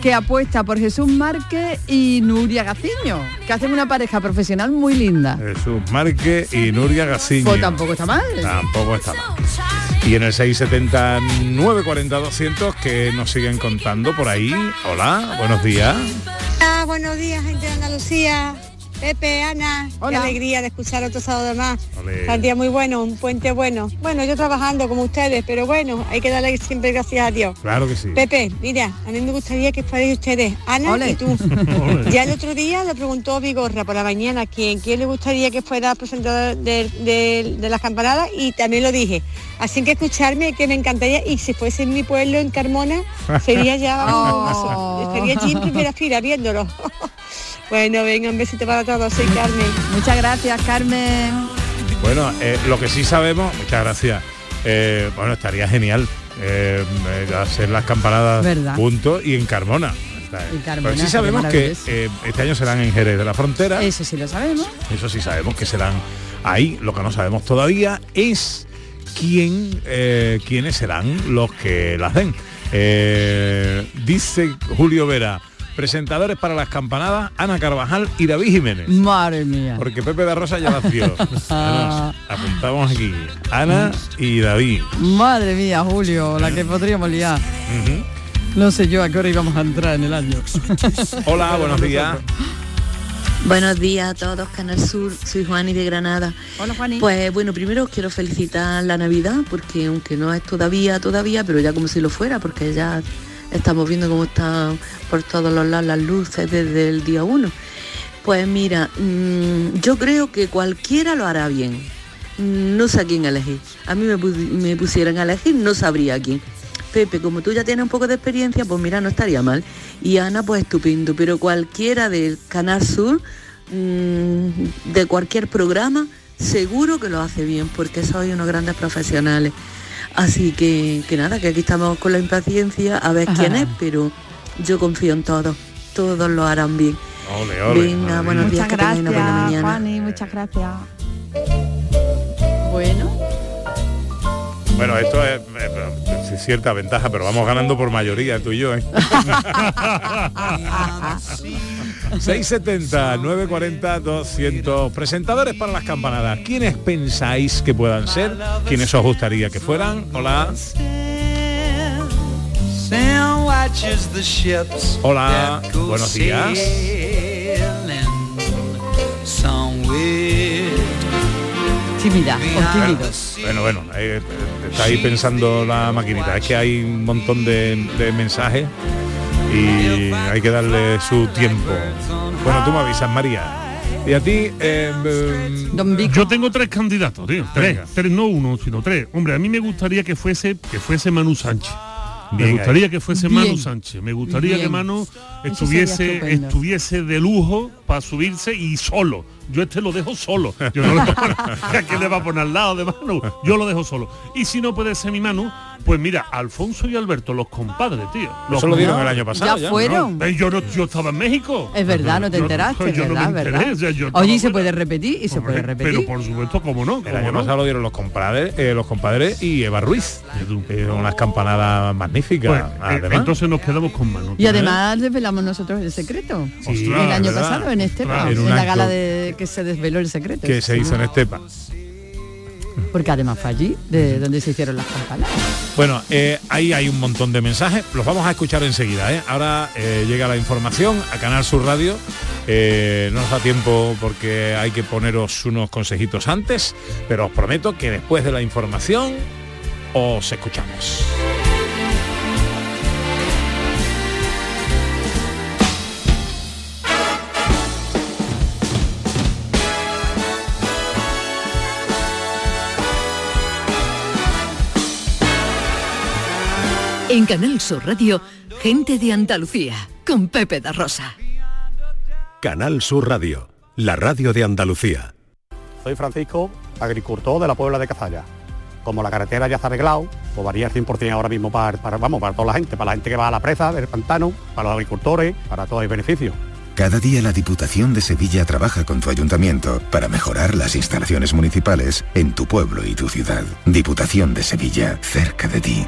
[SPEAKER 2] que apuesta por Jesús Márquez y Nuria Gaciño, que hacen una pareja profesional muy linda.
[SPEAKER 1] Jesús Márquez y Nuria Gaciño.
[SPEAKER 2] Pues tampoco está mal.
[SPEAKER 1] Tampoco está mal. Y en el 670 940 200 que nos siguen contando por ahí. Hola, buenos días.
[SPEAKER 18] Ah, buenos días, gente de Andalucía.
[SPEAKER 19] Pepe, Ana, qué
[SPEAKER 2] Hola.
[SPEAKER 19] alegría de escuchar otro sábado más. Un día muy bueno, un puente bueno. Bueno, yo trabajando como ustedes, pero bueno, hay que darle siempre gracias a Dios.
[SPEAKER 1] Claro que sí.
[SPEAKER 19] Pepe, mira, a mí me gustaría que fuerais ustedes, Ana y tú. ya el otro día le preguntó Vigorra por la mañana quién, quién le gustaría que fuera presentador de, de- de las campanadas y también lo dije. Así que escucharme, que me encantaría, y si fuese en mi pueblo, en Carmona, sería ya
[SPEAKER 2] Oh.
[SPEAKER 19] estaría allí en primera fila viéndolo. bueno, venga, un besito para todos, soy Carmen.
[SPEAKER 2] Muchas gracias, Carmen.
[SPEAKER 1] Bueno, eh, lo que sí sabemos, muchas gracias. eh, bueno, estaría genial eh, hacer las campanadas
[SPEAKER 2] ¿Verdad?
[SPEAKER 1] juntos y en Carmona.
[SPEAKER 2] En Carmona,
[SPEAKER 1] Pero sí sabemos que eh, este año serán en Jerez de la Frontera.
[SPEAKER 2] Eso sí lo sabemos.
[SPEAKER 1] Eso sí sabemos que serán ahí. Lo que no sabemos todavía es quién, eh, quiénes serán los que las den. Eh, dice Julio Vera, presentadores para las campanadas, Ana Carvajal y David Jiménez.
[SPEAKER 2] Madre mía.
[SPEAKER 1] Porque Pepe de Rosa ya nació. Apuntamos aquí. Ana y David.
[SPEAKER 2] Madre mía, Julio, la que podríamos liar. No sé yo a qué hora íbamos a entrar en el año.
[SPEAKER 1] Hola, buenos días.
[SPEAKER 18] Buenos días a todos, Canal Sur, soy Juani de Granada.
[SPEAKER 2] Hola, Juani.
[SPEAKER 18] Pues bueno, primero os quiero felicitar la Navidad, porque aunque no es todavía, todavía, pero ya como si lo fuera, porque ya estamos viendo cómo están por todos los lados las luces desde el día 1. Pues mira, mm, yo creo que cualquiera lo hará bien. Mm, No sé a quién elegir. A mí me, me pusieran a elegir, no sabría a quién. Pepe, como tú ya tienes un poco de experiencia, pues mira, no estaría mal. Y Ana, pues estupendo. Pero cualquiera del Canal Sur, mm, de cualquier programa, seguro que lo hace bien, porque sois unos grandes profesionales. Así que, que nada, que aquí estamos con la impaciencia a ver quién es, pero yo confío en todos. Todos lo harán bien.
[SPEAKER 1] Ole, ole.
[SPEAKER 18] Venga, buenos días,
[SPEAKER 2] Muchas
[SPEAKER 18] que una buena
[SPEAKER 2] gracias,
[SPEAKER 18] mañana.
[SPEAKER 2] Juani, muchas gracias. Bueno,
[SPEAKER 1] Bueno, esto es, cierta ventaja, pero vamos ganando por mayoría, tú y yo, ¿eh? 670 940 200 presentadores para las campanadas. ¿Quiénes pensáis que puedan ser? ¿Quiénes os gustaría que fueran? Hola. Hola, buenos días.
[SPEAKER 2] tímida o tímido.
[SPEAKER 1] Bueno, bueno, eh, está ahí pensando la maquinita. Es que hay un montón de, de mensajes y hay que darle su tiempo. Bueno, tú me avisas, María. Y a ti, eh, eh,
[SPEAKER 4] Yo tengo tres candidatos, tío. Tres,
[SPEAKER 1] Venga.
[SPEAKER 4] tres, no uno, sino tres. Hombre, a mí me gustaría que fuese, que fuese Manu Sánchez.
[SPEAKER 1] Bien
[SPEAKER 4] me gustaría
[SPEAKER 1] ahí.
[SPEAKER 4] que fuese
[SPEAKER 2] Bien.
[SPEAKER 4] Manu Sánchez. Me gustaría
[SPEAKER 2] Bien.
[SPEAKER 4] que Manu estuviese, estuviese de lujo para subirse y solo. Yo este lo dejo solo. Yo no voy a poner- ¿A quién le va a poner al lado de Manu? Yo lo dejo solo. Y si no puede ser mi Manu, pues mira, Alfonso y Alberto, los compadres, tío. Los
[SPEAKER 1] Eso lo dieron el año pasado
[SPEAKER 2] Ya ya, fueron.
[SPEAKER 4] No, eh, yo, no, yo estaba en México.
[SPEAKER 2] Es verdad, no te
[SPEAKER 4] Yo-
[SPEAKER 2] enteraste,
[SPEAKER 4] yo no me
[SPEAKER 2] ¿verdad?
[SPEAKER 4] enteré,
[SPEAKER 2] ¿verdad?
[SPEAKER 4] o sea, yo estaba
[SPEAKER 2] Oye, y se
[SPEAKER 4] fuera.
[SPEAKER 2] puede repetir, y se puede repetir.
[SPEAKER 4] Pero por supuesto, cómo no.
[SPEAKER 1] el año
[SPEAKER 4] no.
[SPEAKER 1] pasado lo dieron los compadres, eh, los compadres y Eva Ruiz. Eh, unas campanadas magníficas.
[SPEAKER 4] Pues, eh,
[SPEAKER 1] además.
[SPEAKER 4] entonces nos quedamos con Manu.
[SPEAKER 2] Y además desvelamos nosotros el secreto.
[SPEAKER 1] Sí,
[SPEAKER 2] el año
[SPEAKER 1] ¿verdad?
[SPEAKER 2] pasado en
[SPEAKER 1] Ostras, en
[SPEAKER 2] la gala de que se desveló el secreto.
[SPEAKER 1] que se hizo en Estepa.
[SPEAKER 2] Porque además fue allí de donde se hicieron las campanas.
[SPEAKER 1] Bueno, eh, ahí hay un montón de mensajes, los vamos a escuchar enseguida. ¿eh? Ahora eh, llega la información a Canal Sur Radio. No nos da tiempo porque hay que poneros unos consejitos antes, pero os prometo que después de la información os escuchamos.
[SPEAKER 5] En Canal Sur Radio, gente de Andalucía, con Pepe da Rosa.
[SPEAKER 20] Canal Sur Radio, la radio de Andalucía.
[SPEAKER 21] Soy Francisco, agricultor de la Puebla de Cazalla. Como la carretera ya está arreglado, pues varía el 100% ahora mismo para, para- vamos, para toda la gente, para la gente que va a la presa del pantano, para los agricultores, para todo el beneficio.
[SPEAKER 22] Cada día la Diputación de Sevilla trabaja con tu ayuntamiento para mejorar las instalaciones municipales en tu pueblo y tu ciudad. Diputación de Sevilla, cerca de ti.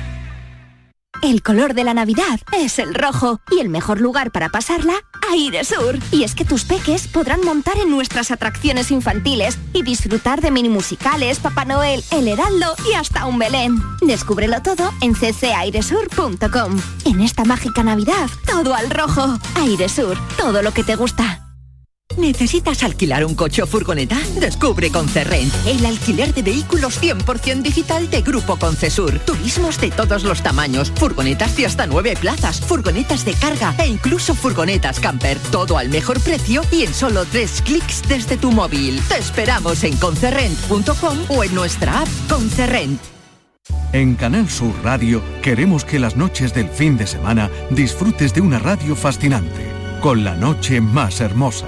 [SPEAKER 23] El color de la Navidad es el rojo y el mejor lugar para pasarla, Aire Sur. Y es que tus peques podrán montar en nuestras atracciones infantiles y disfrutar de mini musicales, Papá Noel, El Heraldo y hasta un Belén. Descúbrelo todo en ccairesur.com. En esta mágica Navidad, todo al rojo. Aire Sur, todo lo que te gusta.
[SPEAKER 24] ¿Necesitas alquilar un coche o furgoneta? Descubre Concerrent, el alquiler de vehículos 100% digital de Grupo Concesur. Turismos de todos los tamaños, furgonetas de hasta 9 plazas, furgonetas de carga e incluso furgonetas camper. Todo al mejor precio y en solo tres clics desde tu móvil. Te esperamos en concerrent.com o en nuestra app Concerrent.
[SPEAKER 6] En Canal Sur Radio queremos que las noches del fin de semana disfrutes de una radio fascinante, con la noche más hermosa.